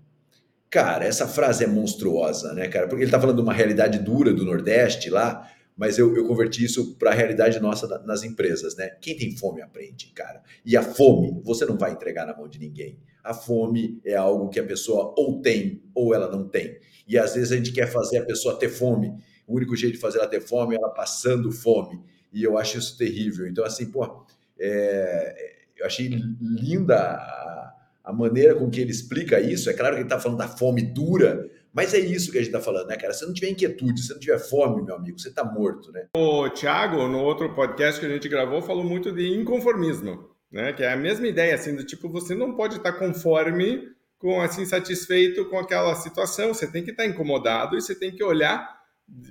Cara, essa frase é monstruosa, né, cara? Porque ele está falando de uma realidade dura do Nordeste lá, mas eu, eu converti isso para a realidade nossa nas empresas, né? Quem tem fome aprende, cara. E a fome, você não vai entregar na mão de ninguém. A fome é algo que a pessoa ou tem ou ela não tem. E às vezes a gente quer fazer a pessoa ter fome. O único jeito de fazer ela ter fome é ela passando fome. E eu acho isso terrível. Então, assim, pô, é, eu achei linda a, a maneira com que ele explica isso. É claro que ele está falando da fome dura, mas é isso que a gente está falando, né, cara? Se não tiver inquietude, se não tiver fome, meu amigo, você está morto, né? O Thiago, no outro podcast que a gente gravou, falou muito de inconformismo, né? Que é a mesma ideia, assim, do tipo, você não pode estar tá conforme com, assim, satisfeito com aquela situação. Você tem que estar tá incomodado e você tem que olhar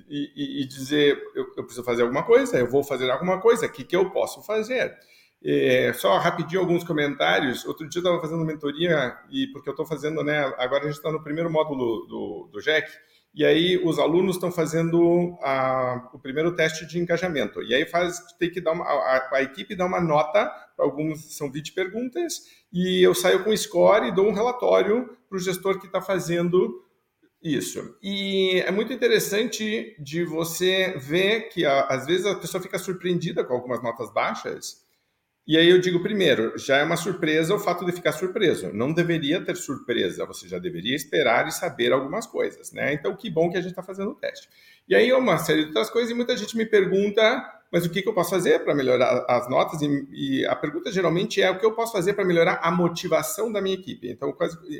e, e, e dizer, eu, eu, preciso fazer alguma coisa, eu vou fazer alguma coisa, o que, que eu posso fazer? É, só rapidinho alguns comentários. Outro dia eu estava fazendo mentoria, e porque eu estou fazendo, né? Agora a gente está no primeiro módulo do, do JEC, e aí os alunos estão fazendo a, o primeiro teste de engajamento. E aí faz, tem que dar uma, a, a equipe dá uma nota, alguns são 20 perguntas, e eu saio com score e dou um relatório para o gestor que está fazendo isso. E é muito interessante de você ver que às vezes a pessoa fica surpreendida com algumas notas baixas e aí eu digo primeiro, já é uma surpresa o fato de ficar surpreso. Não deveria ter surpresa, você já deveria esperar e saber algumas coisas, né? Então, que bom que a gente está fazendo o teste. E aí uma série de outras coisas e muita gente me pergunta, mas o que, que eu posso fazer para melhorar as notas? E, e, a pergunta geralmente é o que eu posso fazer para melhorar a motivação da minha equipe. Então,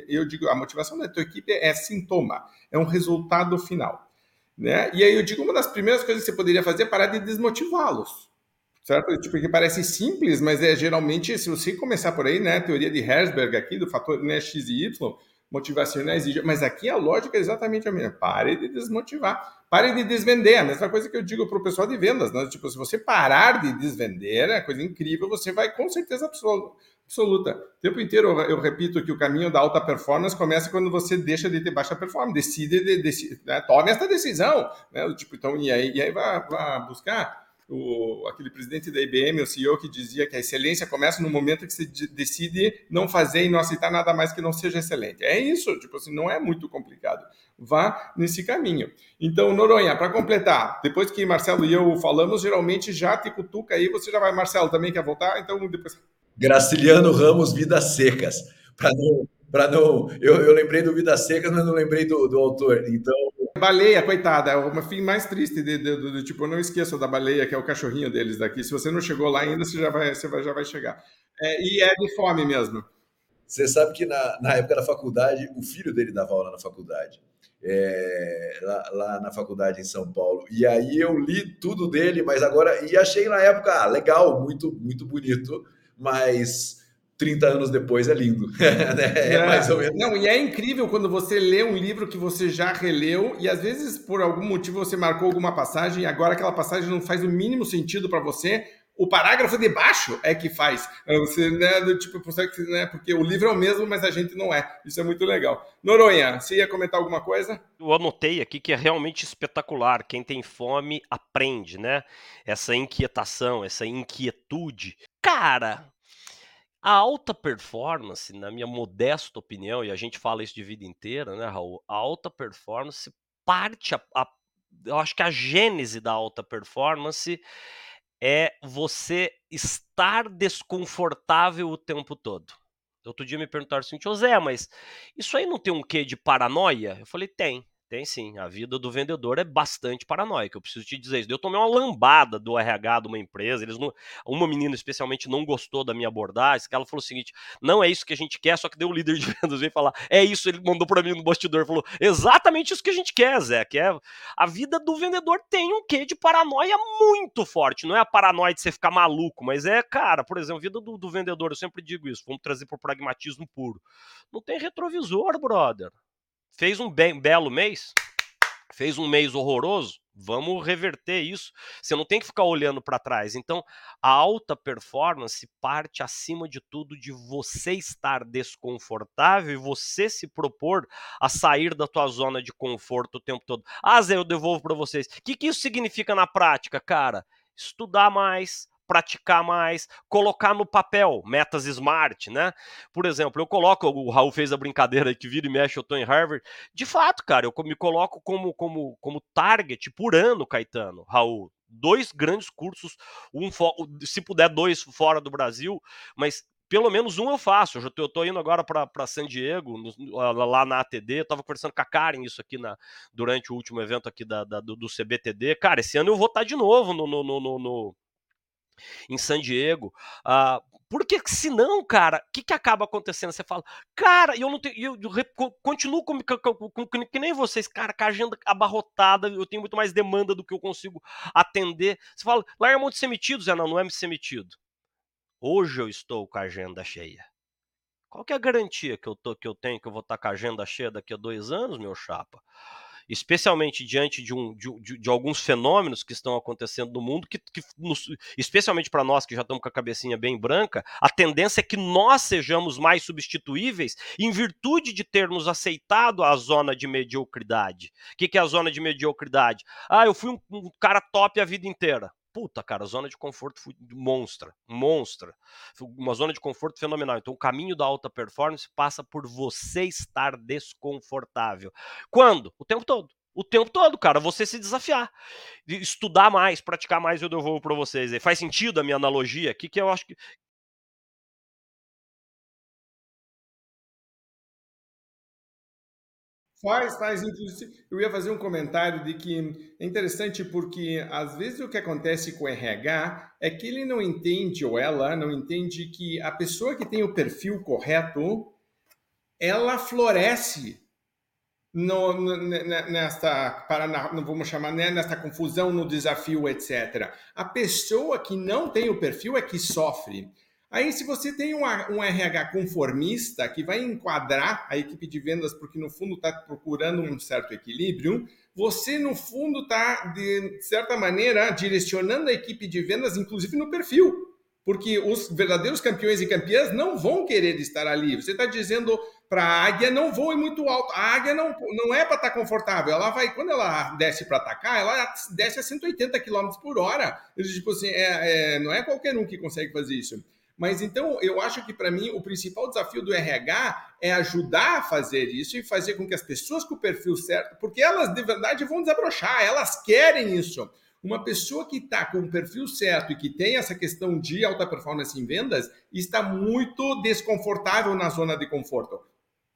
eu digo, a motivação da tua equipe é sintoma, é um resultado final. Né? E aí eu digo, uma das primeiras coisas que você poderia fazer é parar de desmotivá-los certo? Tipo, que parece simples, mas é geralmente, se você começar por aí, né, teoria de Herzberg aqui, do fator né, X e Y, motivacionais, mas aqui a lógica é exatamente a mesma. Pare de desmotivar, pare de desvender. A mesma coisa que eu digo para o pessoal de vendas, né? Tipo, se você parar de desvender, é coisa incrível, você vai com certeza absoluta. O tempo inteiro eu, repito que o caminho da alta performance começa quando você deixa de ter baixa performance, decide, de, de, né? tome essa decisão, né? Tipo, então, e aí, e aí vai buscar o, aquele presidente da IBM, o CEO, que dizia que a excelência começa no momento que você decide não fazer e não aceitar nada mais que não seja excelente. É isso, tipo assim, não é muito complicado. Vá nesse caminho. Então, Noronha, para completar, depois que Marcelo e eu falamos, geralmente já te cutuca aí, você já vai, Marcelo, também quer voltar? Então, depois. Graciliano Ramos Vidas Secas. Para não. Pra não eu, eu lembrei do Vidas Secas, mas não lembrei do, do autor. Então, Baleia, coitada, é o fim mais triste de, de, de, de, tipo, não esqueço da baleia, que é o cachorrinho deles daqui. Se você não chegou lá ainda, você já vai, você vai, já vai chegar. É, e é de fome mesmo. Você sabe que na, na época da faculdade, o filho dele dava aula na faculdade. É, lá, lá, na faculdade em São Paulo. E aí eu li tudo dele, mas agora. E achei na época ah, legal, muito, muito bonito, mas 30 anos depois é lindo. Né? é, mais ou menos. Não, e é incrível quando você lê um livro que você já releu e às vezes por algum motivo você marcou alguma passagem e agora aquela passagem não faz o mínimo sentido para você. O parágrafo de baixo é que faz. Você, né, do tipo, né, porque o livro é o mesmo, mas a gente não é. Isso é muito legal. Noronha, você ia comentar alguma coisa? Eu anotei aqui que é realmente espetacular. Quem tem fome aprende, né? Essa inquietação, essa inquietude. Cara, a alta performance, na minha modesta opinião, e a gente fala isso de vida inteira, né, Raul? A alta performance parte a, a eu acho que a gênese da alta performance é você estar desconfortável o tempo todo. Outro dia me perguntaram assim, José, mas isso aí não tem um quê de paranoia? Eu falei, tem. Tem sim, a vida do vendedor é bastante paranoica. Eu preciso te dizer isso. Eu tomei uma lambada do RH de uma empresa. Eles não, uma menina especialmente não gostou da minha abordagem. Ela falou o seguinte: não é isso que a gente quer. Só que deu o líder de vendas veio falar: é isso. Ele mandou para mim no bastidor, falou: exatamente isso que a gente quer, Zé. Que é a vida do vendedor tem um quê de paranoia muito forte. Não é a paranoia de você ficar maluco, mas é, cara, por exemplo, a vida do, do vendedor. Eu sempre digo isso. Vamos trazer para o pragmatismo puro. Não tem retrovisor, brother. Fez um bem, belo mês? Fez um mês horroroso? Vamos reverter isso. Você não tem que ficar olhando para trás. Então, a alta performance parte acima de tudo de você estar desconfortável e você se propor a sair da tua zona de conforto o tempo todo. Ah, Zé, eu devolvo para vocês. O que, que isso significa na prática, cara? Estudar mais, praticar mais, colocar no papel metas smart, né? Por exemplo, eu coloco, o Raul fez a brincadeira aí que vira e mexe, eu tô em Harvard. De fato, cara, eu me coloco como, como, como target por ano, Caetano, Raul. Dois grandes cursos, um se puder, dois fora do Brasil, mas pelo menos um eu faço. Eu, tô indo agora para San Diego, no, lá na ATD. Eu tava conversando com a Karen isso aqui na, durante o último evento aqui da, da do, do, CBTD. Cara, esse ano eu vou estar tá de novo no, no, no, no em San Diego. Uh, porque senão, cara, o que, que acaba acontecendo? Você fala, cara, eu não tenho. Eu, eu continuo com, com, com, que nem vocês, cara, com a agenda abarrotada, eu tenho muito mais demanda do que eu consigo atender. Você fala, mão de ser metido, Zé, não, não é me ser metido. Hoje eu estou com a agenda cheia. Qual que é a garantia que eu, tô, que eu tenho que eu vou estar com a agenda cheia daqui a dois anos, meu chapa? Especialmente diante de, um, de, de, alguns fenômenos que estão acontecendo no mundo, que, que nos, especialmente para nós que já estamos com a cabecinha bem branca, a tendência é que nós sejamos mais substituíveis em virtude de termos aceitado a zona de mediocridade. O que, que é a zona de mediocridade? Ah, eu fui um, um cara top a vida inteira puta, cara, zona de conforto monstra, monstra. Uma zona de conforto fenomenal. Então, o caminho da alta performance passa por você estar desconfortável. Quando? O tempo todo. O tempo todo, cara, você se desafiar. Estudar mais, praticar mais, eu devolvo para vocês. Faz sentido a minha analogia? O que, que eu acho que, Faz, faz. Eu ia fazer um comentário de que é interessante porque às vezes o que acontece com o RH é que ele não entende, ou ela não entende que a pessoa que tem o perfil correto, ela floresce no, nesta, para, não vamos chamar, né, nesta confusão, no desafio, etc. A pessoa que não tem o perfil é que sofre. Aí, se você tem um, um RH conformista que vai enquadrar a equipe de vendas, porque no fundo está procurando um certo equilíbrio, você no fundo está, de certa maneira, direcionando a equipe de vendas, inclusive no perfil. Porque os verdadeiros campeões e campeãs não vão querer estar ali. Você está dizendo para a águia não voe muito alto. A águia não, não é para estar tá confortável. Ela vai, quando ela desce para atacar, ela desce a 180 km por hora. Tipo assim, é, é, não é qualquer um que consegue fazer isso. Mas então eu acho que para mim o principal desafio do RH é ajudar a fazer isso e fazer com que as pessoas com o perfil certo, porque elas de verdade vão desabrochar, elas querem isso. Uma pessoa que está com o perfil certo e que tem essa questão de alta performance em vendas está muito desconfortável na zona de conforto.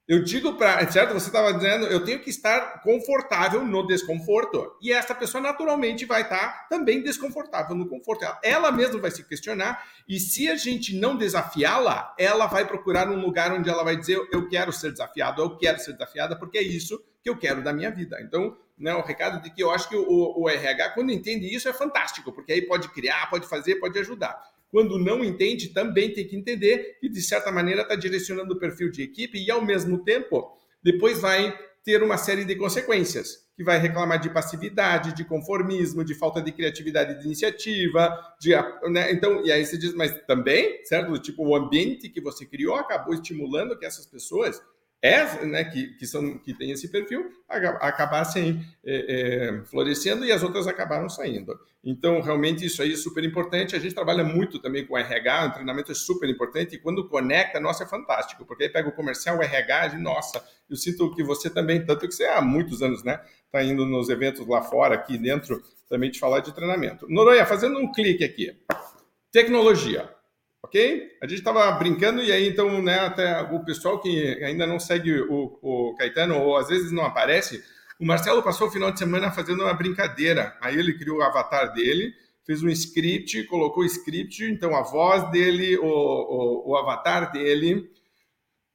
Eu digo para, certo? Você estava dizendo, eu tenho que estar confortável no desconforto. E essa pessoa naturalmente vai estar também desconfortável no conforto. Ela, ela mesma vai se questionar. E se a gente não desafiá-la, ela vai procurar um lugar onde ela vai dizer: Eu quero ser desafiado, eu quero ser desafiada, porque é isso que eu quero da minha vida. Então, né, o recado de que eu acho que o, o RH, quando entende isso, é fantástico, porque aí pode criar, pode fazer, pode ajudar. Quando não entende, também tem que entender e, de certa maneira, está direcionando o perfil de equipe e, ao mesmo tempo, depois vai ter uma série de consequências, que vai reclamar de passividade, de conformismo, de falta de criatividade de iniciativa, de, né? então, e aí você diz, mas também, certo? Tipo, o ambiente que você criou acabou estimulando que essas pessoas é, né, que, que, são, que tem esse perfil, acabassem é, é, florescendo e as outras acabaram saindo. Então, realmente, isso aí é super importante. A gente trabalha muito também com RH, o treinamento é super importante e quando conecta, nossa, é fantástico, porque aí pega o comercial, o RH, e nossa, eu sinto que você também, tanto que você há muitos anos, né, está indo nos eventos lá fora, aqui dentro, também de falar de treinamento. Noronha, fazendo um clique aqui. Tecnologia ok? A gente estava brincando e aí então, né, até o pessoal que ainda não segue o, o Caetano ou às vezes não aparece, o Marcelo passou o final de semana fazendo uma brincadeira. Aí ele criou o avatar dele, fez um script, colocou o script, então a voz dele, o, o, o avatar dele,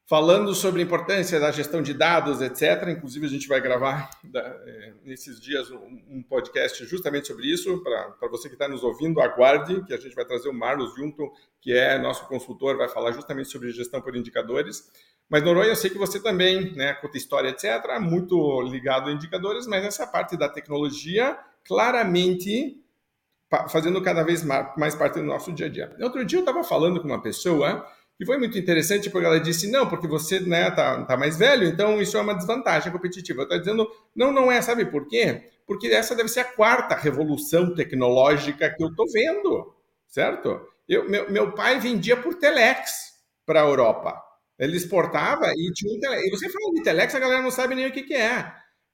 falando sobre a importância da gestão de dados, etc. Inclusive, a gente vai gravar é, nesses dias um, podcast justamente sobre isso. Para você que está nos ouvindo, aguarde, que a gente vai trazer o Marlos Junto, que é nosso consultor, vai falar justamente sobre gestão por indicadores. Mas, Noronha, eu sei que você também, né, conta história, etc., muito ligado a indicadores, mas essa parte da tecnologia, claramente fazendo cada vez mais parte do nosso dia a dia. Outro dia eu estava falando com uma pessoa e foi muito interessante porque ela disse, não, porque você né, tá, tá mais velho, então isso é uma desvantagem competitiva. Eu estou dizendo, não, não é, sabe por quê? Porque essa deve ser a quarta revolução tecnológica que eu estou vendo, certo? Eu, meu, meu pai vendia por telex para a Europa. Ele exportava e tinha um telex. E você fala de telex, a galera não sabe nem o que, que é.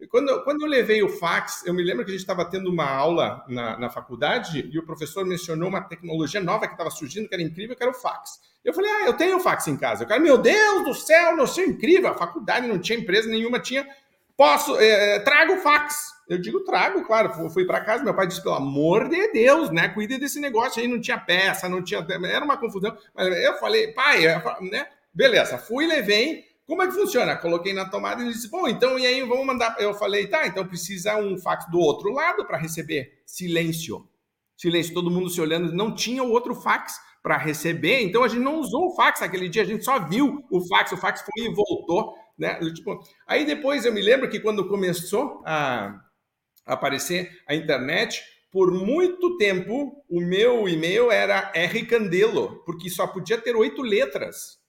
Quando, quando eu levei o fax, eu me lembro que a gente estava tendo uma aula na, na faculdade e o professor mencionou uma tecnologia nova que estava surgindo, que era incrível, que era o fax. Eu falei, ah, eu tenho o fax em casa. O cara, meu Deus do céu, não sei, incrível. A faculdade não tinha empresa nenhuma, tinha. Posso, é, trago o fax. Eu digo, trago, claro. Fui para casa, meu pai disse, pelo amor de Deus, né? Cuide desse negócio aí. Não tinha peça, não tinha. Era uma confusão. Mas eu falei, pai, né? Beleza, fui, levei. Como é que funciona? Coloquei na tomada e ele disse: Bom, então e aí vamos mandar. Eu falei: Tá, então precisa um fax do outro lado para receber. Silêncio. Silêncio, todo mundo se olhando. Não tinha o outro fax para receber, então a gente não usou o fax aquele dia, a gente só viu o fax. O fax foi e voltou. Né? Tipo, aí depois eu me lembro que quando começou a aparecer a internet, por muito tempo o meu e-mail era R Candelo, porque só podia ter oito letras.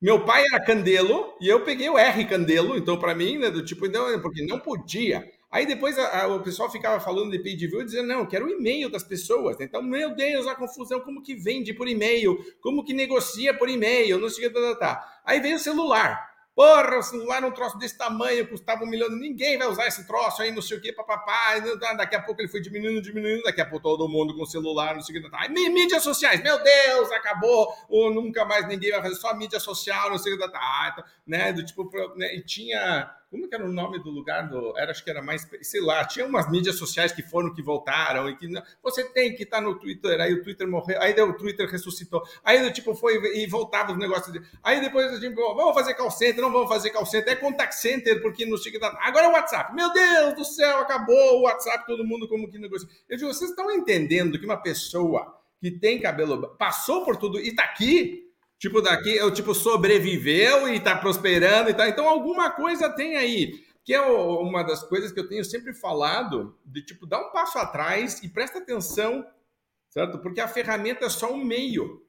Meu pai era Candelo e eu peguei o R Candelo, então para mim, né, do tipo, então, porque não podia. Aí depois a, a, o pessoal ficava falando de page view dizendo, não, eu quero o e-mail das pessoas. Então, meu Deus, a confusão, como que vende por e-mail, como que negocia por e-mail, não sei o que, tá, tá, tá. Aí veio o celular. Porra, o celular é um troço desse tamanho, custava um milhão, ninguém vai usar esse troço aí, não sei o que, papapá. Daqui a pouco ele foi diminuindo, diminuindo, daqui a pouco todo mundo com celular, não sei o que. Tá. Mídias sociais, meu Deus, acabou, ou nunca mais ninguém vai fazer só mídia social, não sei o. Tá, então, né, do tipo, né, e tinha como era o nome do lugar? Do, era, acho que era mais, sei lá, tinha umas mídias sociais que foram, que voltaram, e que não, você tem que estar tá no Twitter, aí o Twitter morreu, aí o Twitter ressuscitou, aí tipo foi e voltava os negócios. Aí depois a gente, vamos fazer call center, não vamos fazer call center, é contact center, porque não chega. Agora é o WhatsApp, meu Deus do céu, acabou o WhatsApp, todo mundo como que negocia. Eu digo, vocês estão entendendo que uma pessoa que tem cabelo passou por tudo e está aqui Tipo, daqui, eu tipo, sobreviveu e está prosperando e tal. Então, alguma coisa tem aí. Que é uma das coisas que eu tenho sempre falado, de tipo, dá um passo atrás e presta atenção, certo? Porque a ferramenta é só um meio.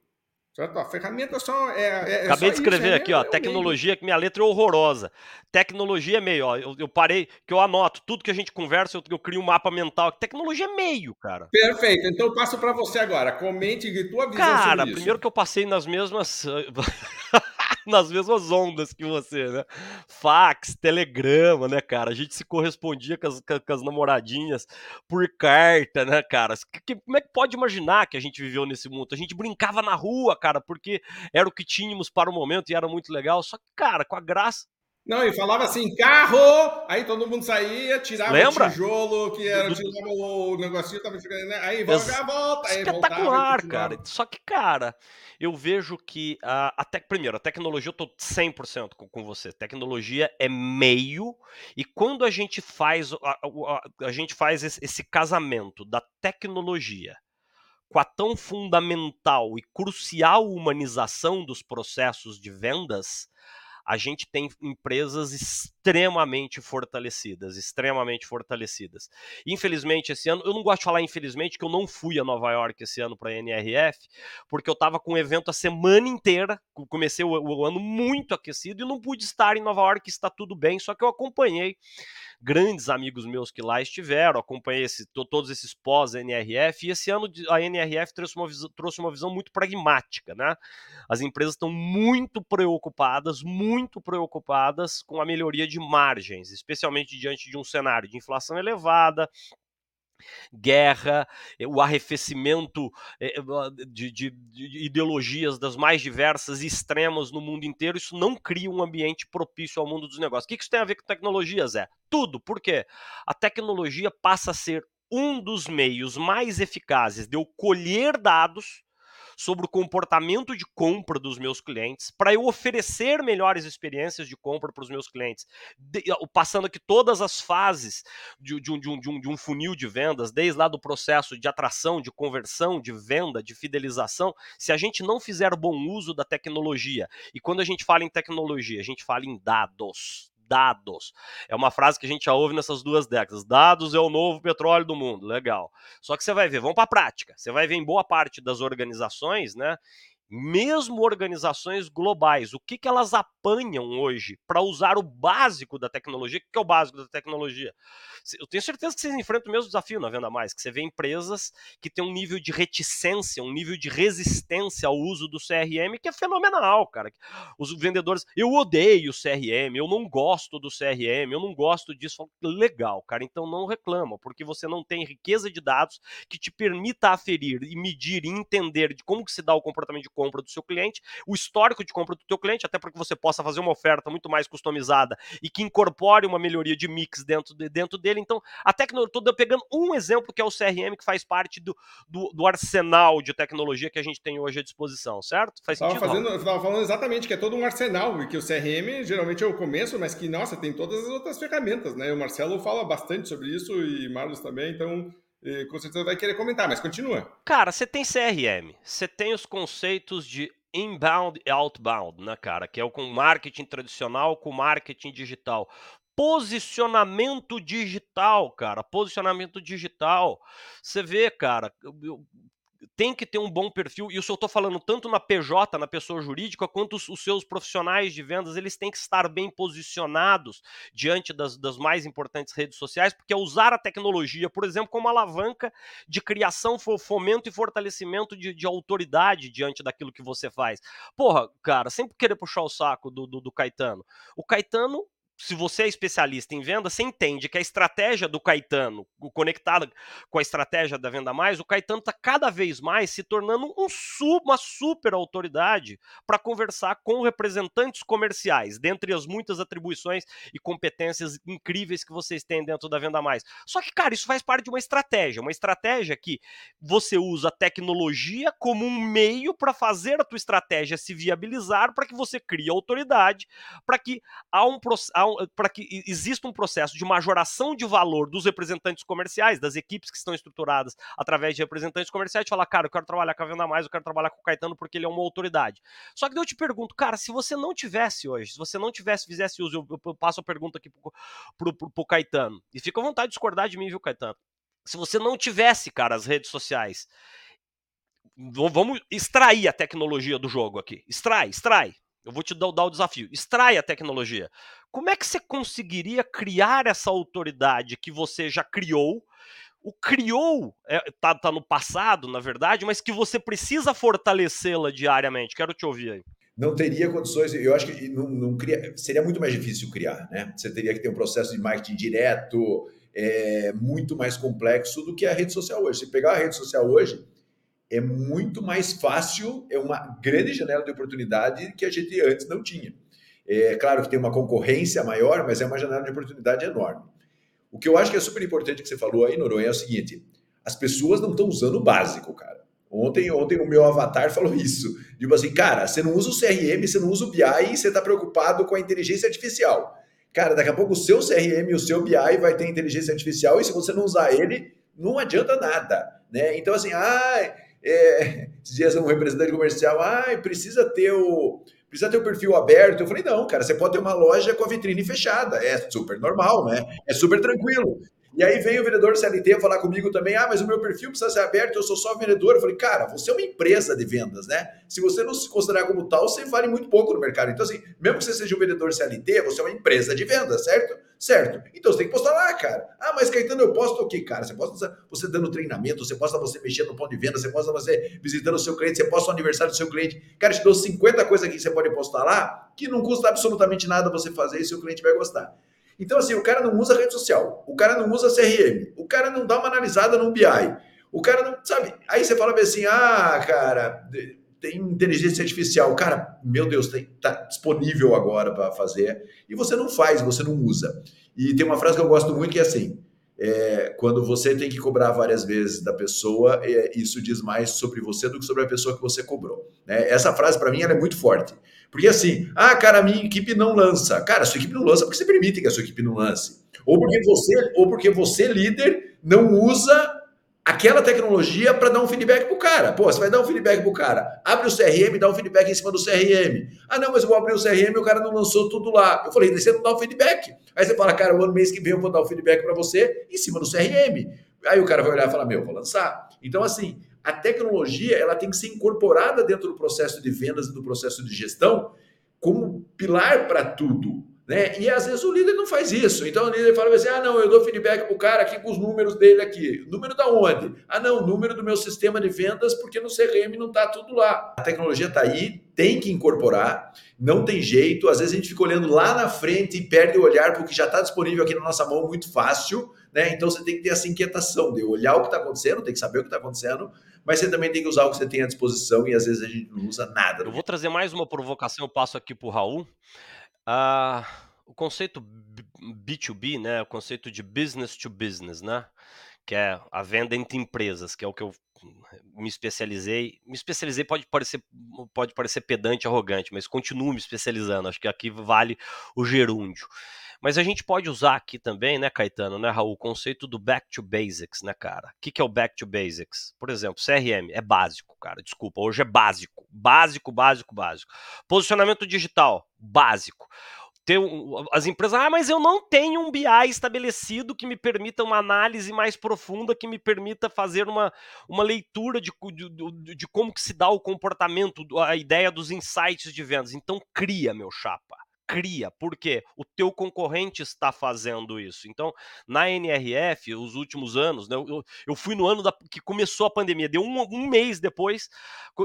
Certo? A ferramenta só é. é, é Acabei só de escrever isso, aqui, ó. tecnologia, que minha letra é horrorosa. Tecnologia é meio, ó. Eu, eu, parei, que eu anoto tudo que a gente conversa, eu, eu crio um mapa mental. Tecnologia é meio, cara. Perfeito. Então eu passo para você agora. Comente tua visão cara, primeiro que eu passei nas mesmas. nas mesmas ondas que você, né? Fax, telegrama, né, cara? A gente se correspondia com as, com as namoradinhas por carta, né, cara? Que, como é que pode imaginar que a gente viveu nesse mundo? A gente brincava na rua, cara, porque era o que tínhamos para o momento e era muito legal. Só que, cara, com a graça não, e falava assim, carro! Aí todo mundo saía, tirava Lembra? o tijolo, que era, tirava o negocinho, tava ficando, né? Aí volta, volta, aí Espetacular, voltava, cara. Só que, cara, eu vejo que a, até primeiro, a tecnologia eu tô 100% com, com você. Tecnologia é meio e quando a gente faz a, a, a gente faz esse, esse casamento da tecnologia com a tão fundamental e crucial humanização dos processos de vendas, a gente tem empresas extremamente fortalecidas, extremamente fortalecidas. Infelizmente, esse ano, eu não gosto de falar infelizmente que eu não fui a Nova York esse ano para a NRF, porque eu estava com o evento a semana inteira, comecei o, o, ano muito aquecido e não pude estar em Nova York, está tudo bem, só que eu acompanhei grandes amigos meus que lá estiveram, acompanhei esse, todos esses pós-NRF, e esse ano a NRF trouxe uma, trouxe uma visão muito pragmática, né? As empresas estão muito preocupadas, muito preocupadas com a melhoria de margens, especialmente diante de um cenário de inflação elevada, guerra, eh, o arrefecimento eh, de, de, de, ideologias das mais diversas e extremas no mundo inteiro, isso não cria um ambiente propício ao mundo dos negócios. O que isso tem a ver com tecnologia, Zé? Tudo. Por quê? A tecnologia passa a ser um dos meios mais eficazes de eu colher dados sobre o comportamento de compra dos meus clientes, para eu oferecer melhores experiências de compra para os meus clientes, de, passando aqui todas as fases de, de, um, de, um, de, um, de um funil de vendas, desde lá do processo de atração, de conversão, de venda, de fidelização. Se a gente não fizer bom uso da tecnologia, e quando a gente fala em tecnologia, a gente fala em dados, dados. É uma frase que a gente já ouve nessas duas décadas. Dados é o novo petróleo do mundo. Legal. Só que você vai ver, vamos para a prática. Você vai ver em boa parte das organizações, né? Mesmo organizações globais, o que, que elas apanham hoje para usar o básico da tecnologia? O que, é o básico da tecnologia? Eu tenho certeza que vocês enfrentam o mesmo desafio na Venda Mais, que você vê empresas que têm um nível de reticência, um nível de resistência ao uso do CRM que é fenomenal, cara. Os vendedores, eu odeio o CRM, eu não gosto do CRM, eu não gosto disso. Legal, cara, então não reclama, porque você não tem riqueza de dados que te permita aferir e medir e entender de como que se dá o comportamento de compra do seu cliente, o histórico de compra do teu cliente, até para que você possa fazer uma oferta muito mais customizada e que incorpore uma melhoria de mix dentro, de, dentro dele. Então, a tecnologia, estou pegando um exemplo que é o CRM, que faz parte do, do, do, arsenal de tecnologia que a gente tem hoje à disposição, certo? Faz sentido? Estava fazendo, estava falando exatamente que é todo um arsenal, e que o CRM geralmente é o começo, mas que, nossa, tem todas as outras ferramentas, né? O Marcelo fala bastante sobre isso e Marlos também, então com certeza vai querer comentar, mas continua. Cara, você tem CRM, você tem os conceitos de inbound e outbound, né, cara? Que é o com marketing tradicional com marketing digital. Posicionamento digital, cara. Posicionamento digital. Você vê, cara, tem que ter um bom perfil, e isso eu estou falando tanto na PJ, na pessoa jurídica, quanto os, os, seus profissionais de vendas, eles têm que estar bem posicionados diante das, das mais importantes redes sociais, porque é usar a tecnologia, por exemplo, como alavanca de criação, fomento e fortalecimento de, de autoridade diante daquilo que você faz. Porra, cara, sempre querer puxar o saco do, do, do Caetano. O Caetano se você é especialista em venda, você entende que a estratégia do Caetano, conectada com a estratégia da Venda Mais, o Caetano está cada vez mais se tornando um uma super autoridade para conversar com representantes comerciais, dentre as muitas atribuições e competências incríveis que vocês têm dentro da Venda Mais. Só que, cara, isso faz parte de uma estratégia, uma estratégia que você usa a tecnologia como um meio para fazer a tua estratégia se viabilizar, para que você crie autoridade, para que há um processo para que exista um processo de majoração de valor dos representantes comerciais, das equipes que estão estruturadas através de representantes comerciais, de falar, cara, eu quero trabalhar com a Venda Mais, eu quero trabalhar com o Caetano porque ele é uma autoridade. Só que eu te pergunto, cara, se você não tivesse hoje, se você não tivesse, fizesse uso, eu, eu passo a pergunta aqui pro, pro, pro Caetano, e fica à vontade de discordar de mim, viu, Caetano? Se você não tivesse, cara, as redes sociais, vamos extrair a tecnologia do jogo aqui. Extrai, extrai. Eu vou te dar, dar o desafio. Extrai a tecnologia. Como é que você conseguiria criar essa autoridade que você já criou? O criou é, tá, tá no passado, na verdade, mas que você precisa fortalecê-la diariamente. Quero te ouvir aí não teria condições, eu acho que não, não cria, seria muito mais difícil criar, né? Você teria que ter um processo de marketing direto, é, muito mais complexo do que a rede social hoje. Se pegar a rede social hoje, é muito mais fácil, é uma grande janela de oportunidade que a gente antes não tinha. É claro que tem uma concorrência maior, mas é uma janela de oportunidade enorme. O que eu acho que é super importante que você falou aí, Noronha, é o seguinte: as pessoas não estão usando o básico, cara. Ontem, ontem o meu avatar falou isso. Tipo assim, cara, você não usa o CRM, você não usa o BI e você está preocupado com a inteligência artificial. Cara, daqui a pouco o seu CRM e o seu BI vai ter inteligência artificial e se você não usar ele, não adianta nada. Né? Então, assim, ah, é, esses dias um representante comercial, ah, precisa ter o precisa ter o perfil aberto. Eu falei, não, cara, você pode ter uma loja com a vitrine fechada. É super normal, né? É super tranquilo. E aí vem o vendedor CLT falar comigo também, ah, mas o meu perfil precisa ser aberto, eu sou só vendedor. Eu falei, cara, você é uma empresa de vendas, né? Se você não se considerar como tal, você vale muito pouco no mercado. Então, assim, mesmo que você seja um vendedor CLT, você é uma empresa de vendas, certo? Certo. Então você tem que postar lá, cara. Ah, mas Caetano, eu posto o quê, cara? Você posta você dando treinamento, você posta você mexendo no ponto de venda, você posta você visitando o seu cliente, você posta o aniversário do seu cliente. Cara, te dou 50 coisas aqui que você pode postar lá, que não custa absolutamente nada você fazer e seu cliente vai gostar. Então, assim, o cara não usa rede social, o cara não usa CRM, o cara não dá uma analisada no BI, o cara não, sabe? Aí você fala assim, ah, cara, tem inteligência artificial. Cara, meu Deus, tem, tá disponível agora para fazer. E você não faz, você não usa. E tem uma frase que eu gosto muito que é assim: é, quando você tem que cobrar várias vezes da pessoa, é, isso diz mais sobre você do que sobre a pessoa que você cobrou. Né? Essa frase, para mim, é muito forte. Porque assim, ah, cara, a minha equipe não lança. Cara, a sua equipe não lança porque você permite que a sua equipe não lance. Ou porque você, ou porque você líder, não usa aquela tecnologia para dar um feedback pro cara. Pô, você vai dar um feedback pro cara. Abre o CRM dá um feedback em cima do CRM. Ah, não, mas eu vou abrir o CRM e o cara não lançou tudo lá. Eu falei, você não dá o feedback. Aí você fala, cara, o mês que vem eu vou dar o feedback para você em cima do CRM. Aí o cara vai olhar e falar, meu, vou lançar. Então, assim, a tecnologia ela tem que ser incorporada dentro do processo de vendas e do processo de gestão como pilar para tudo. Né? E às vezes o líder não faz isso. Então o líder fala assim: ah, não, eu dou feedback para o cara aqui com os números dele aqui. Número da onde? Ah, não, número do meu sistema de vendas, porque no CRM não está tudo lá. A tecnologia está aí, tem que incorporar, não tem jeito. Às vezes a gente fica olhando lá na frente e perde o olhar porque já está disponível aqui na nossa mão muito fácil. Né? Então você tem que ter essa inquietação de olhar o que está acontecendo, tem que saber o que está acontecendo, mas você também tem que usar o que você tem à disposição e às vezes a gente não usa nada. Eu vou trazer mais uma provocação, eu passo aqui para o Raul. Uh, o conceito B2B, né, o conceito de business to business, né, que é a venda entre empresas, que é o que eu me especializei. Me especializei pode parecer, pode parecer pedante, arrogante, mas continuo me especializando. Acho que aqui vale o gerúndio. Mas a gente pode usar aqui também, né, Caetano, né, Raul, o conceito do back to basics, né, cara? O que, que é o back to basics? Por exemplo, CRM é básico, cara. Desculpa, hoje é básico. Básico, básico, básico. Posicionamento digital, básico ter as empresas, ah, mas eu não tenho um BI estabelecido que me permita uma análise mais profunda, que me permita fazer uma, uma leitura de, de, de como que se dá o comportamento, a ideia dos insights de vendas. Então cria, meu chapa cria, porque o teu concorrente está fazendo isso. Então, na NRF, os últimos anos, né, eu, eu fui no ano da, que começou a pandemia, deu um, um, mês depois,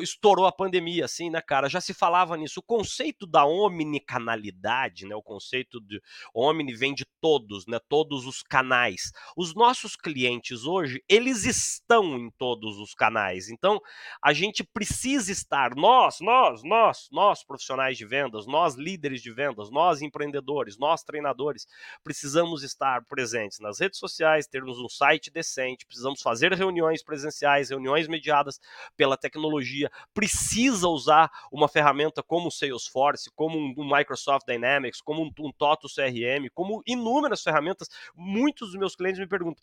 estourou a pandemia, assim, né, cara? Já se falava nisso. O conceito da omnicanalidade, né, o conceito de omni vem de todos, né, todos os canais. Os nossos clientes hoje, eles estão em todos os canais. Então, a gente precisa estar, nós, nós, nós, nós profissionais de vendas, nós líderes de vendas, vendas, nós empreendedores, nós treinadores, precisamos estar presentes nas redes sociais, termos um site decente, precisamos fazer reuniões presenciais, reuniões mediadas pela tecnologia, precisa usar uma ferramenta como o Salesforce, como um Microsoft Dynamics, como um, um Toto CRM, como inúmeras ferramentas. Muitos dos meus clientes me perguntam: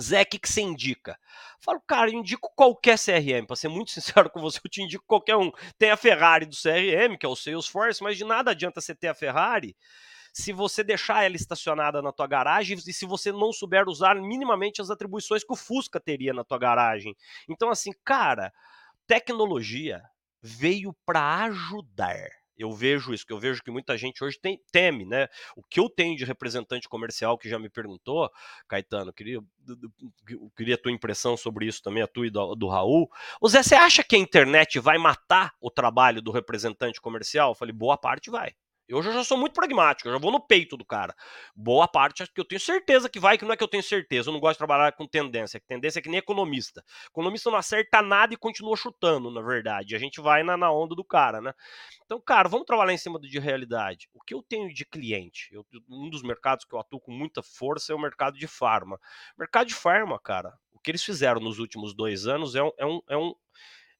Zé, o que, que você indica? falo, cara, eu indico qualquer CRM, para ser muito sincero com você, eu te indico qualquer um. Tem a Ferrari do CRM, que é o Salesforce, mas de nada adianta você ter a Ferrari se você deixar ela estacionada na tua garagem e se você não souber usar minimamente as atribuições que o Fusca teria na tua garagem. Então, assim, cara, tecnologia veio para ajudar eu vejo isso, que eu vejo que muita gente hoje tem, teme, né? O que eu tenho de representante comercial que já me perguntou, Caetano, queria, queria a tua impressão sobre isso também, a tua e do, do Raul. O Zé, você acha que a internet vai matar o trabalho do representante comercial? Eu falei, boa parte vai. Eu já sou muito pragmático, eu já vou no peito do cara. Boa parte que eu tenho certeza que vai, que não é que eu tenho certeza. Eu não gosto de trabalhar com tendência. Tendência é que nem economista. Economista não acerta nada e continua chutando, na verdade. A gente vai na, na onda do cara, né? Então, cara, vamos trabalhar em cima de realidade. O que eu tenho de cliente? Eu, um dos mercados que eu atuo com muita força é o mercado de farma. Mercado de farma, cara, o que eles fizeram nos últimos dois anos é um, é um, é um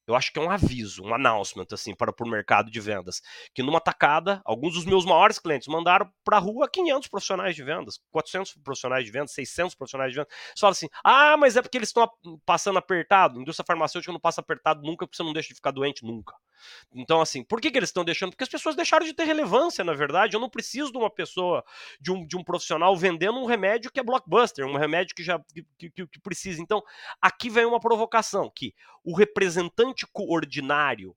eu acho que é um aviso, um announcement, assim, para, para o mercado de vendas. Que numa tacada, alguns dos meus maiores clientes mandaram para a rua 500 profissionais de vendas, 400 profissionais de vendas, 600 profissionais de vendas. Você fala assim, ah, mas é porque eles estão passando apertado. Indústria farmacêutica não passa apertado nunca, porque você não deixa de ficar doente nunca. Então, assim, por que, que eles estão deixando? Porque as pessoas deixaram de ter relevância, na verdade. Eu não preciso de uma pessoa, de um, de um profissional vendendo um remédio que é blockbuster, um remédio que já que, que, que precisa. Então, aqui vem uma provocação, que o representante ordinário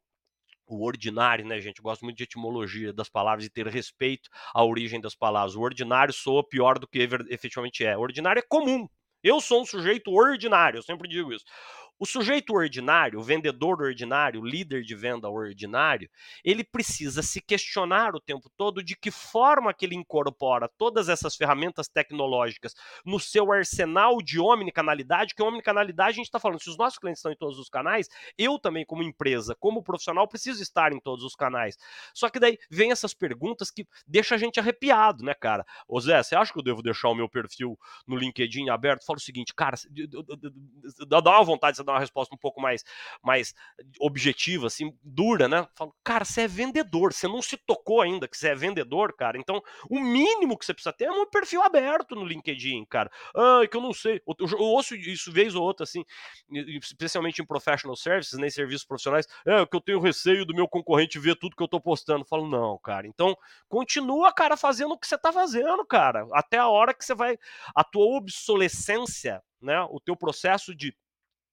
o ordinário, né, gente? Eu gosto muito de etimologia das palavras e ter respeito à origem das palavras. O ordinário soa pior do que efetivamente é. O ordinário é comum. Eu sou um sujeito ordinário, eu sempre digo isso. O sujeito ordinário, o vendedor ordinário, o líder de venda ordinário, ele precisa se questionar o tempo todo de que forma que ele incorpora todas essas ferramentas tecnológicas no seu arsenal de omnicanalidade, que omnicanalidade a gente está falando, se os nossos clientes estão em todos os canais, eu também como empresa, como profissional, preciso estar em todos os canais. Só que daí vem essas perguntas que deixa a gente arrepiado, né, cara? Ô Zé, você acha que eu devo deixar o meu perfil no LinkedIn aberto? Fala o seguinte, cara, dá uma vontade de dar uma resposta um pouco mais, mais objetiva, assim, dura, né? Falo, cara, você é vendedor, você não se tocou ainda que você é vendedor, cara. Então, o mínimo que você precisa ter é um perfil aberto no LinkedIn, cara. Ah, que eu não sei. Eu, eu, ouço isso vez ou outra, assim, especialmente em professional services, nem né, serviços profissionais. É, que eu tenho receio do meu concorrente ver tudo que eu tô postando. Eu falo, não, cara. Então, continua, cara, fazendo o que você tá fazendo, cara. Até a hora que você vai. A tua obsolescência, né? O teu processo de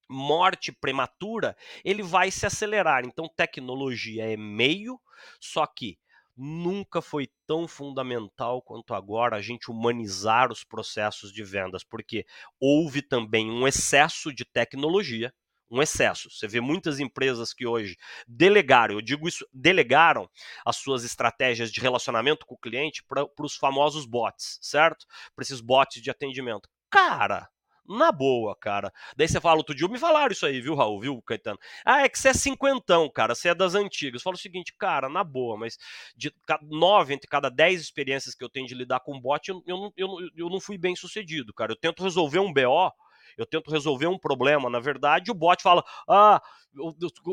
morte prematura, ele vai se acelerar. Então, tecnologia é meio, só que nunca foi tão fundamental quanto agora a gente humanizar os processos de vendas, porque houve também um excesso de tecnologia, um excesso. Você vê muitas empresas que hoje delegaram, eu digo isso, delegaram as suas estratégias de relacionamento com o cliente para os famosos bots, certo? Para esses bots de atendimento. Cara, na boa, cara. Daí você fala, outro dia me falaram isso aí, viu, Raul, viu, Caetano? Ah, é que você é cinquentão, cara, você é das antigas. Fala o seguinte, cara, na boa, mas de nove entre cada dez experiências que eu tenho de lidar com bot, eu, eu, eu, eu não fui bem sucedido, cara. Eu tento resolver um BO, eu tento resolver um problema, na verdade, o bot fala, ah,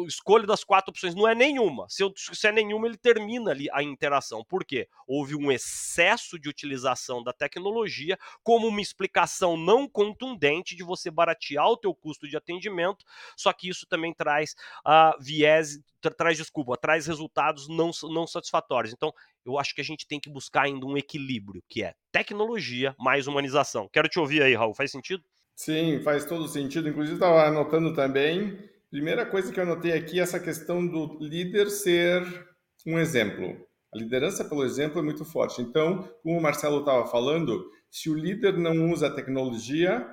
escolha das quatro opções, não é nenhuma. Se, eu, se é nenhuma, ele termina ali a interação. Por quê? Houve um excesso de utilização da tecnologia como uma explicação não contundente de você baratear o teu custo de atendimento, só que isso também traz uh, viés, tra traz, desculpa, traz resultados não, não satisfatórios. Então, eu acho que a gente tem que buscar ainda um equilíbrio, que é tecnologia mais humanização. Quero te ouvir aí, Raul, faz sentido? Sim, faz todo sentido. Inclusive, estava anotando também. Primeira coisa que eu anotei aqui é essa questão do líder ser um exemplo. A liderança pelo exemplo é muito forte. Então, como o Marcelo estava falando, se o líder não usa a tecnologia,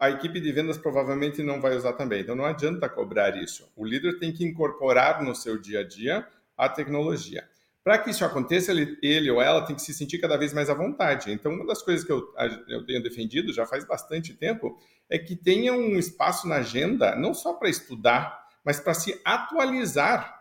a equipe de vendas provavelmente não vai usar também. Então, não adianta cobrar isso. O líder tem que incorporar no seu dia a dia a tecnologia. Para que isso aconteça, ele, ele, ou ela tem que se sentir cada vez mais à vontade. Então, uma das coisas que eu, eu tenho defendido já faz bastante tempo é que tenha um espaço na agenda, não só para estudar, mas para se atualizar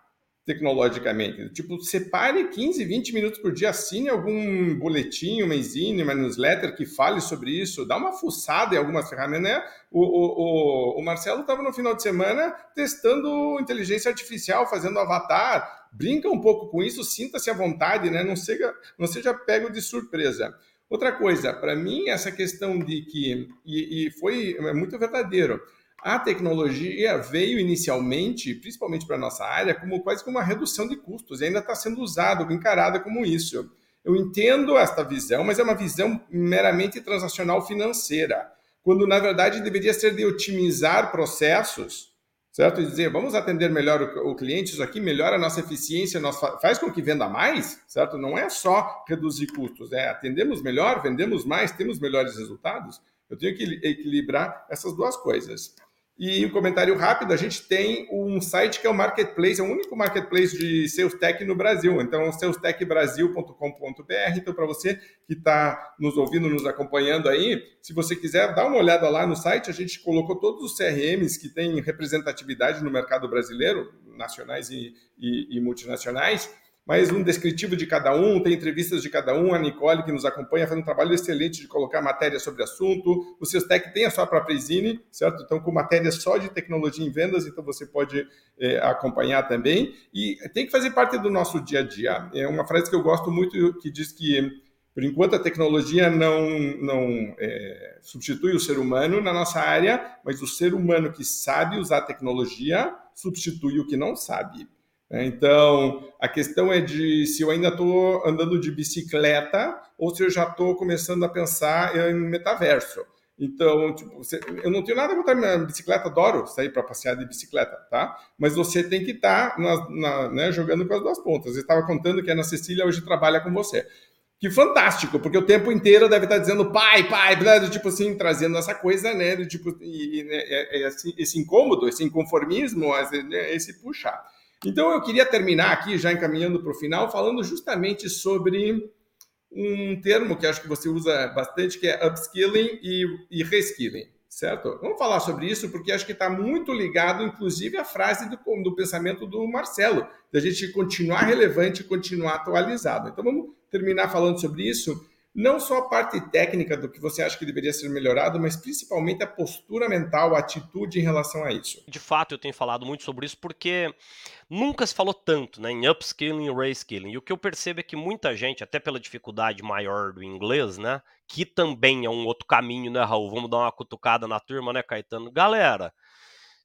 tecnologicamente. Tipo, separe 15, 20 minutos por dia, assine algum boletim, uma zine, uma newsletter que fale sobre isso, dá uma fuçada em algumas ferramentas, né? O, o, o, o Marcelo estava no final de semana testando inteligência artificial, fazendo avatar, brinca um pouco com isso, sinta-se à vontade, né? Não seja, não seja pego de surpresa. Outra coisa, para mim, essa questão de que, e, e foi é muito verdadeiro, a tecnologia veio inicialmente, principalmente para a nossa área, como quase uma redução de custos e ainda está sendo usado, encarada como isso. Eu entendo esta visão, mas é uma visão meramente transacional financeira, quando na verdade deveria ser de otimizar processos, certo? E dizer, vamos atender melhor o, cliente, isso aqui melhora a nossa eficiência, nós faz com que venda mais, certo? Não é só reduzir custos, é atendemos melhor, vendemos mais, temos melhores resultados. Eu tenho que equilibrar essas duas coisas. E um comentário rápido, a gente tem um site que é o Marketplace, é o único marketplace de Sales Tech no Brasil. Então, salestechbrasil.com.br. Então, para você que está nos ouvindo, nos acompanhando aí, se você quiser dar uma olhada lá no site, a gente colocou todos os CRMs que têm representatividade no mercado brasileiro, nacionais e, e, e multinacionais. Mais um descritivo de cada um, tem entrevistas de cada um, a Nicole que nos acompanha faz um trabalho excelente de colocar matéria sobre assunto, o Seustec tem a sua própria Zine, certo? Então com matéria só de tecnologia em vendas, então você pode é, acompanhar também, e tem que fazer parte do nosso dia a dia. É uma frase que eu gosto muito que diz que por enquanto, a tecnologia não, não é, substitui o ser humano na nossa área, mas o ser humano que sabe usar a tecnologia substitui o que não sabe. É, então, a questão é de se eu ainda estou andando de bicicleta ou se eu já estou começando a pensar em metaverso. Então, tipo, você, eu não tenho nada contra minha bicicleta, adoro sair para passear de bicicleta, tá? Mas você tem que estar tá né, jogando com as duas pontas. Eu estava contando que a Ana Cecília hoje trabalha com você. Que fantástico, porque o tempo inteiro deve estar dizendo pai, pai, né, tipo assim, trazendo essa coisa, né? Do tipo, e, e, né, é, é, esse, esse, incômodo, esse inconformismo, esse, né, esse puxar. Então eu queria terminar aqui, já encaminhando para o final, falando justamente sobre um termo que acho que você usa bastante, que é upskilling e, e reskilling, certo? Vamos falar sobre isso, porque acho que está muito ligado, inclusive, à frase do, do pensamento do Marcelo, da gente continuar relevante e continuar atualizado. Então vamos terminar falando sobre isso, não só a parte técnica do que você acha que deveria ser melhorado, mas principalmente a postura mental, a atitude em relação a isso. De fato, eu tenho falado muito sobre isso porque nunca se falou tanto né, em upskilling e reskilling. E o que eu percebo é que muita gente, até pela dificuldade maior do inglês, né, que também é um outro caminho, né, Raul? Vamos dar uma cutucada na turma, né, Caetano? Galera,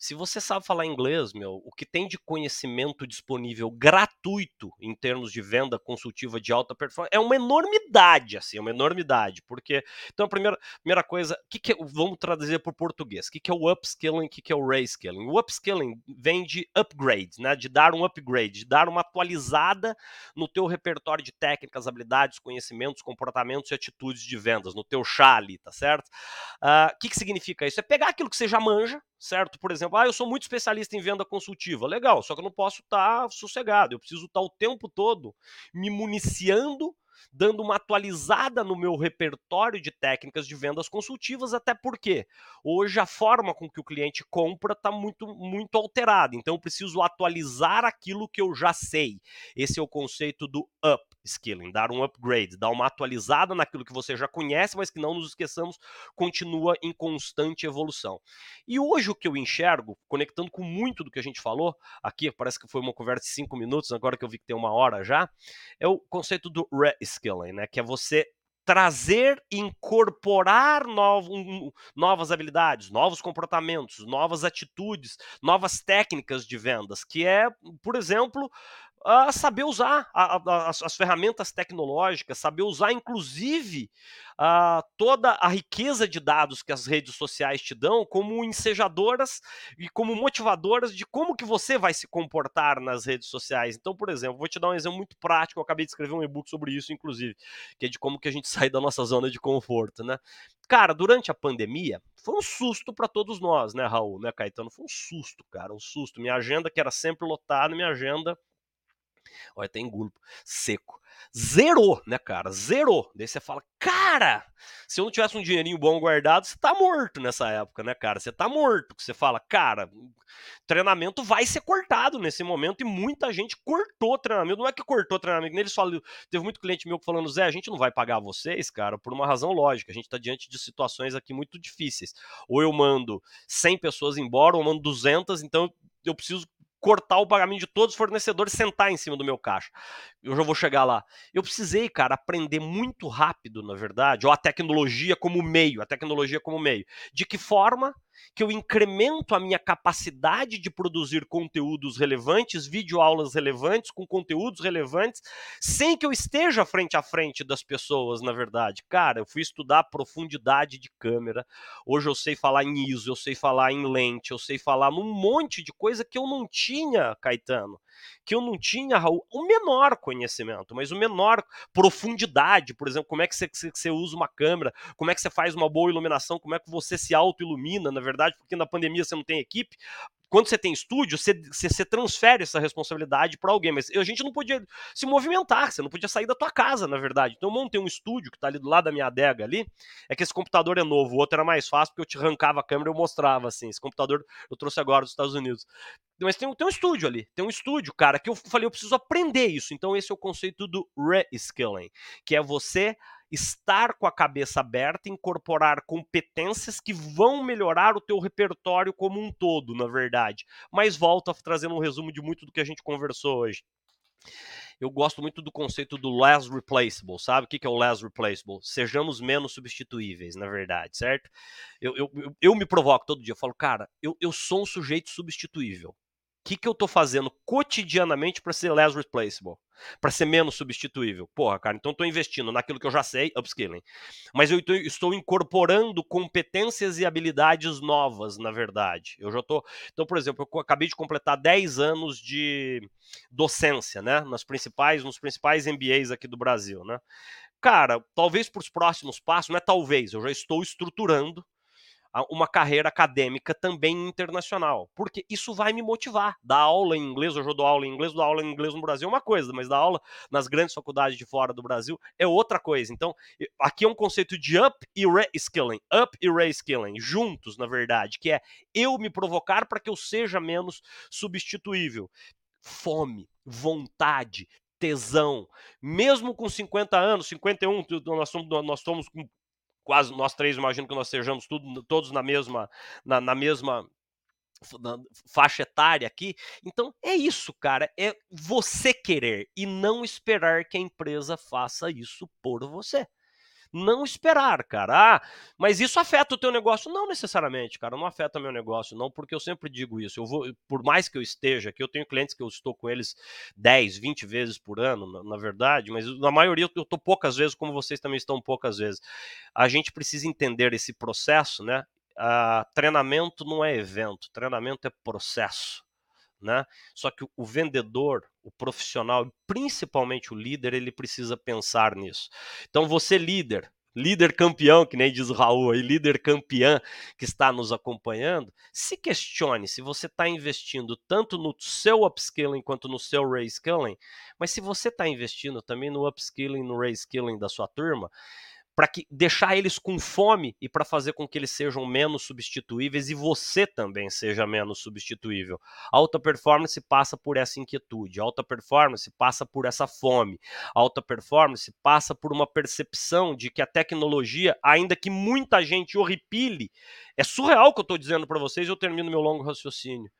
se você sabe falar inglês, meu, o que tem de conhecimento disponível gratuito em termos de venda consultiva de alta performance é uma enormidade, assim, uma enormidade. Porque, então, a primeira, primeira coisa, que que é, vamos traduzir para o português, o que, que é o upskilling, o que, que é o reskilling? O upskilling vem de upgrade, né, de dar um upgrade, de dar uma atualizada no teu repertório de técnicas, habilidades, conhecimentos, comportamentos e atitudes de vendas, no teu chá ali, tá certo? O uh, que, que significa isso? É pegar aquilo que você já manja, certo? Por exemplo, ah, eu sou muito especialista em venda consultiva. Legal, só que eu não posso estar tá sossegado. Eu preciso estar tá o tempo todo me municiando dando uma atualizada no meu repertório de técnicas de vendas consultivas, até porque hoje a forma com que o cliente compra está muito, muito alterada. Então eu preciso atualizar aquilo que eu já sei. Esse é o conceito do up skilling, dar um upgrade, dar uma atualizada naquilo que você já conhece, mas que não nos esqueçamos, continua em constante evolução. E hoje o que eu enxergo, conectando com muito do que a gente falou, aqui parece que foi uma conversa de cinco minutos, agora que eu vi que tem uma hora já, é o conceito do reskilling, né? Que é você trazer, incorporar novo, novas habilidades, novos comportamentos, novas atitudes, novas técnicas de vendas, que é, por exemplo, a saber usar a, a, as, as, ferramentas tecnológicas, saber usar, inclusive, a, toda a riqueza de dados que as redes sociais te dão como ensejadoras e como motivadoras de como que você vai se comportar nas redes sociais. Então, por exemplo, vou te dar um exemplo muito prático, eu acabei de escrever um e-book sobre isso, inclusive, que é de como que a gente sai da nossa zona de conforto, né? Cara, durante a pandemia, foi um susto para todos nós, né, Raul, né, Caetano? Foi um susto, cara, um susto. Minha agenda, que era sempre lotada, minha agenda Olha, tem grupo seco. Zerou, né, cara? Zerou. Daí você fala, cara, se eu não tivesse um dinheirinho bom guardado, você tá morto nessa época, né, cara? Você tá morto. Você fala, cara, treinamento vai ser cortado nesse momento e muita gente cortou treinamento. Não é que cortou treinamento, eles falam, teve muito cliente meu falando, Zé, a gente não vai pagar vocês, cara, por uma razão lógica. A gente tá diante de situações aqui muito difíceis. Ou eu mando 100 pessoas embora, ou eu mando 200, então eu preciso cortar o pagamento de todos os fornecedores, sentar em cima do meu caixa. Eu já vou chegar lá. Eu precisei, cara, aprender muito rápido, na verdade, ou a tecnologia como meio, a tecnologia como meio. De que forma que eu incremento a minha capacidade de produzir conteúdos relevantes, videoaulas relevantes, com conteúdos relevantes, sem que eu esteja frente a frente das pessoas, na verdade. Cara, eu fui estudar profundidade de câmera. Hoje eu sei falar em ISO, eu sei falar em lente, eu sei falar num monte de coisa que eu não tinha, Caetano que eu não tinha, Raul, o menor conhecimento, mas o menor profundidade, por exemplo, como é que você, você usa uma câmera, como é que você faz uma boa iluminação, como é que você se auto-ilumina, na verdade, porque na pandemia você não tem equipe, quando você tem estúdio, você, você, você transfere essa responsabilidade para alguém, mas a gente não podia se movimentar, você não podia sair da tua casa, na verdade. Então eu montei um estúdio que está ali do lado da minha adega ali, é que esse computador é novo, o outro era mais fácil porque eu te arrancava a câmera e eu mostrava, assim, esse computador eu trouxe agora dos Estados Unidos. Mas tem, tem um estúdio ali, tem um estúdio, cara, que eu falei, eu preciso aprender isso. Então esse é o conceito do reskilling, que é você estar com a cabeça aberta, incorporar competências que vão melhorar o teu repertório como um todo, na verdade. Mas volta trazendo um resumo de muito do que a gente conversou hoje. Eu gosto muito do conceito do less replaceable, sabe? O que é o less replaceable? Sejamos menos substituíveis, na verdade, certo? Eu, eu, eu, eu me provoco todo dia, eu falo, cara, eu, eu sou um sujeito substituível que, que eu tô fazendo cotidianamente para ser less replaceable? Para ser menos substituível? Porra, cara, então estou investindo naquilo que eu já sei, upskilling. Mas eu tô, estou incorporando competências e habilidades novas, na verdade. Eu já estou. Então, por exemplo, eu acabei de completar 10 anos de docência, né? Nas principais, nos principais MBAs aqui do Brasil, né? Cara, talvez para os próximos passos, não é talvez, eu já estou estruturando uma carreira acadêmica também internacional, porque isso vai me motivar. Dar aula em inglês, eu já dou aula em inglês, dar aula em inglês no Brasil é uma coisa, mas dar aula nas grandes faculdades de fora do Brasil é outra coisa. Então, aqui é um conceito de up e reskilling, up e reskilling, juntos, na verdade, que é eu me provocar para que eu seja menos substituível. Fome, vontade, tesão. Mesmo com 50 anos, 51, nós somos, nós somos com quase nós três, imagino que nós sejamos tudo, todos na mesma, na, na mesma faixa etária aqui. Então é isso, cara. É você querer e não esperar que a empresa faça isso por você não esperar, cara. Ah, mas isso afeta o teu negócio? Não necessariamente, cara, não afeta meu negócio, não, porque eu sempre digo isso. Eu vou, por mais que eu esteja aqui, eu tenho clientes que eu estou com eles 10, 20 vezes por ano, na, na verdade, mas na maioria eu estou poucas vezes, como vocês também estão poucas vezes. A gente precisa entender esse processo, né? Uh, treinamento não é evento, treinamento é processo. Né? Só que o vendedor, o profissional, principalmente o líder, ele precisa pensar nisso. Então, você líder, líder campeão, que nem diz o Raul aí, líder campeã que está nos acompanhando, se questione se você está investindo tanto no seu upskilling quanto no seu reskilling, mas se você está investindo também no upskilling, no reskilling da sua turma, para deixar eles com fome e para fazer com que eles sejam menos substituíveis e você também seja menos substituível. Alta performance passa por essa inquietude, alta performance passa por essa fome, alta performance passa por uma percepção de que a tecnologia, ainda que muita gente horripile, é surreal o que eu estou dizendo para vocês, eu termino meu longo raciocínio.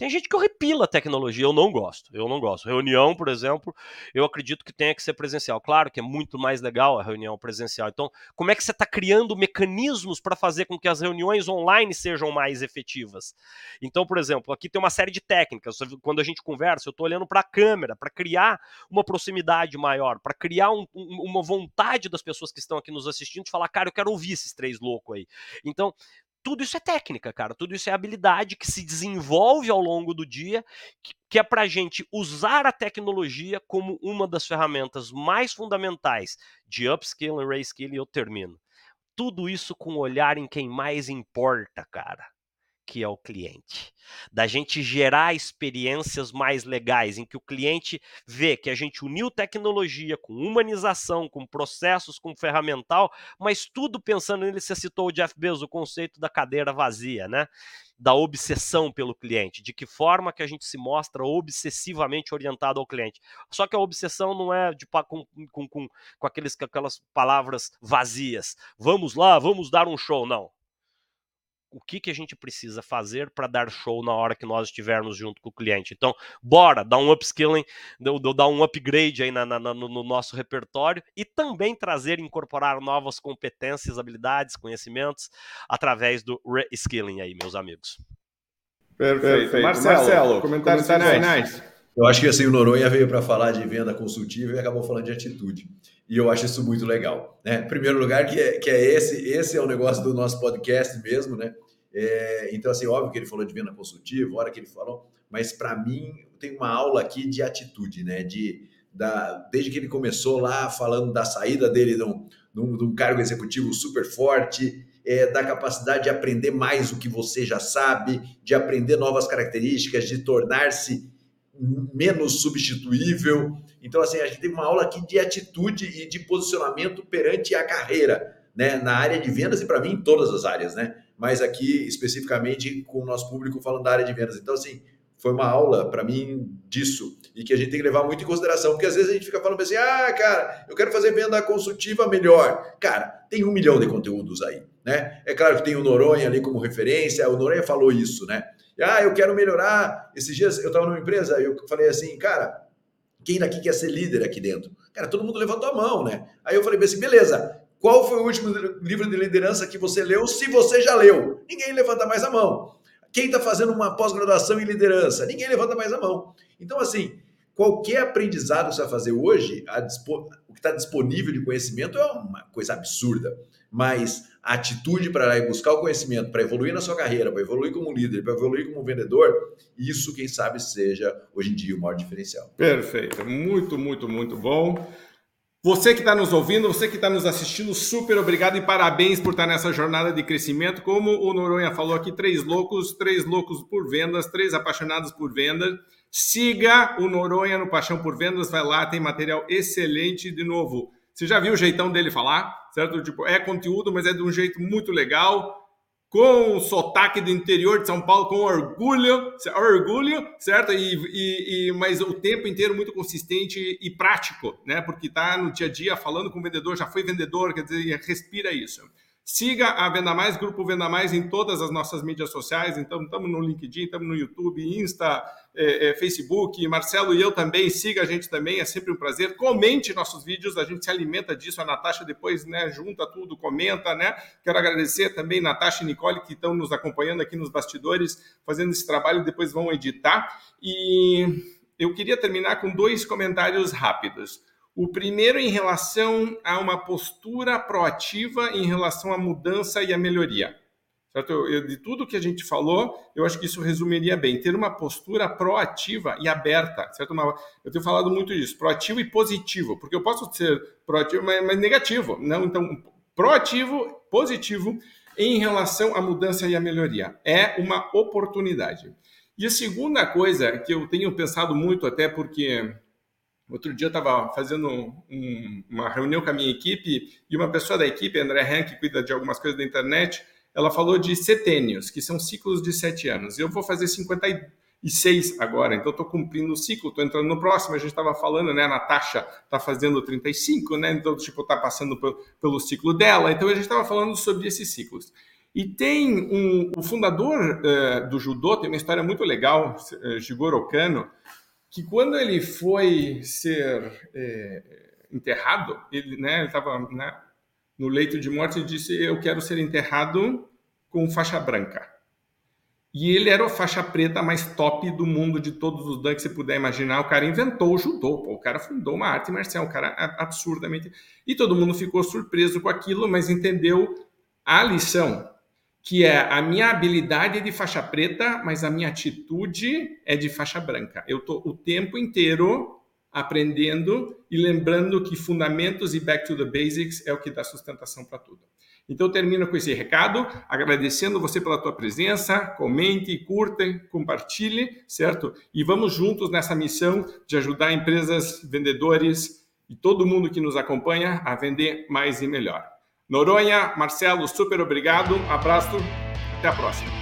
Tem gente que horripila a tecnologia, eu não gosto. Eu não gosto. Reunião, por exemplo, eu acredito que tenha que ser presencial. Claro que é muito mais legal a reunião presencial. Então, como é que você está criando mecanismos para fazer com que as reuniões online sejam mais efetivas? Então, por exemplo, aqui tem uma série de técnicas. Quando a gente conversa, eu estou olhando para a câmera, para criar uma proximidade maior, para criar um, uma vontade das pessoas que estão aqui nos assistindo de falar, cara, eu quero ouvir esses três loucos aí. Então, tudo isso é técnica, cara. Tudo isso é habilidade que se desenvolve ao longo do dia, que, é para gente usar a tecnologia como uma das ferramentas mais fundamentais de upskill e reskill. E eu termino. Tudo isso com olhar em quem mais importa, cara que é o cliente. Da gente gerar experiências mais legais, em que o cliente vê que a gente uniu tecnologia com humanização, com processos, com ferramental, mas tudo pensando nele. Você citou o Jeff Bezos, o conceito da cadeira vazia, né? Da obsessão pelo cliente, de que forma que a gente se mostra obsessivamente orientado ao cliente. Só que a obsessão não é de, com, com, com, com aqueles, aquelas palavras vazias. Vamos lá, vamos dar um show. Não o que, que a gente precisa fazer para dar show na hora que nós estivermos junto com o cliente. Então, bora, dar um upskilling, dar um upgrade aí na, na, no, no nosso repertório e também trazer, incorporar novas competências, habilidades, conhecimentos através do reskilling aí, meus amigos. Perfeito. Perfeito. Marcelo, Marcelo comentários, comentários finais. Eu acho que assim, o Noronha veio para falar de venda consultiva e acabou falando de atitude. E eu acho isso muito legal. Né? Em primeiro lugar, que é, que é esse, esse é o negócio do nosso podcast mesmo, né? É, então, assim, óbvio que ele falou de venda consultiva, hora que ele falou, mas para mim tem uma aula aqui de atitude, né? De, da, desde que ele começou lá falando da saída dele de um, de um, cargo executivo super forte, é, da capacidade de aprender mais o que você já sabe, de aprender novas características, de tornar-se menos substituível. Então, assim, a gente teve uma aula aqui de atitude e de posicionamento perante a carreira, né? Na área de vendas e para mim em todas as áreas, né? Mas aqui especificamente com o nosso público falando da área de vendas. Então, assim, foi uma aula para mim disso e que a gente tem que levar muito em consideração, porque às vezes a gente fica falando assim, ah, cara, eu quero fazer venda consultiva melhor. Cara, tem um milhão de conteúdos aí, né? É claro que tem o Noronha ali como referência, o Noronha falou isso, né? Ah, eu quero melhorar. Esses dias eu estava numa empresa, eu falei assim, cara, quem daqui quer ser líder aqui dentro? Cara, todo mundo levantou a mão, né? Aí eu falei assim, beleza, qual foi o último livro de liderança que você leu, se você já leu? Ninguém levanta mais a mão. Quem está fazendo uma pós-graduação em liderança? Ninguém levanta mais a mão. Então, assim, qualquer aprendizado que você vai fazer hoje, o que está disponível de conhecimento é uma coisa absurda. Mas atitude para ir buscar o conhecimento, para evoluir na sua carreira, para evoluir como líder, para evoluir como vendedor, isso, quem sabe, seja hoje em dia o maior diferencial. Perfeito. Muito, muito, muito bom. Você que está nos ouvindo, você que está nos assistindo, super obrigado e parabéns por estar tá nessa jornada de crescimento. Como o Noronha falou aqui, três loucos, três loucos por vendas, três apaixonados por vendas. Siga o Noronha no Paixão por Vendas, vai lá, tem material excelente. De novo, você já viu o jeitão dele falar, certo? Tipo, é conteúdo, mas é de um jeito muito legal com o sotaque do interior de São Paulo, com orgulho, orgulho, certo? E, e, e, mas o tempo inteiro muito consistente e prático, né? Porque tá no dia a dia falando com o vendedor, já foi vendedor, quer dizer, respira isso. Siga a Venda Mais, Grupo Venda Mais em todas as nossas mídias sociais. Então, estamos no LinkedIn, estamos no YouTube, Insta, é, é, Facebook. Marcelo e eu também. Siga a gente também, é sempre um prazer. Comente nossos vídeos, a gente se alimenta disso. A Natasha depois né, junta tudo, comenta, né? Quero agradecer também Natasha e Nicole que estão nos acompanhando aqui nos bastidores, fazendo esse trabalho, depois vão editar. E eu queria terminar com dois comentários rápidos. O primeiro em relação a uma postura proativa em relação à mudança e à melhoria. Certo? Eu, de tudo que a gente falou, eu acho que isso resumiria bem. Ter uma postura proativa e aberta. Certo? Uma, eu tenho falado muito disso, proativo e positivo, porque eu posso ser proativo, mas, mas negativo. Não, então, proativo, positivo em relação à mudança e à melhoria. É uma oportunidade. E a segunda coisa que eu tenho pensado muito, até porque Outro dia eu estava fazendo um, uma reunião com a minha equipe e uma pessoa da equipe, André Han, que cuida de algumas coisas da internet, ela falou de setênios, que são ciclos de sete anos. Eu vou fazer 56 agora, então estou cumprindo o ciclo, estou entrando no próximo. A gente estava falando, né? A Natasha está fazendo 35, né? Então, tipo, está passando pelo, ciclo dela. Então, a gente estava falando sobre esses ciclos. E tem um, o fundador uh, do judô, tem uma história muito legal, uh, Jigoro Kano, que quando ele foi ser é, enterrado, ele né, estava né, no leito de morte e disse: Eu quero ser enterrado com faixa branca. E ele era a faixa preta mais top do mundo de todos os dan que você puder imaginar. O cara inventou o judô, pô. o cara fundou uma arte marcial, o cara absurdamente. E todo mundo ficou surpreso com aquilo, mas entendeu a lição que é a minha habilidade é de faixa preta, mas a minha atitude é de faixa branca. Eu estou o tempo inteiro aprendendo e lembrando que fundamentos e back to the basics é o que dá sustentação para tudo. Então eu termino com esse recado, agradecendo você pela tua presença, comente, curta, compartilhe, certo? E vamos juntos nessa missão de ajudar empresas, vendedores e todo mundo que nos acompanha a vender mais e melhor. Noronha, Marcelo, super obrigado. Abraço. Até a próxima.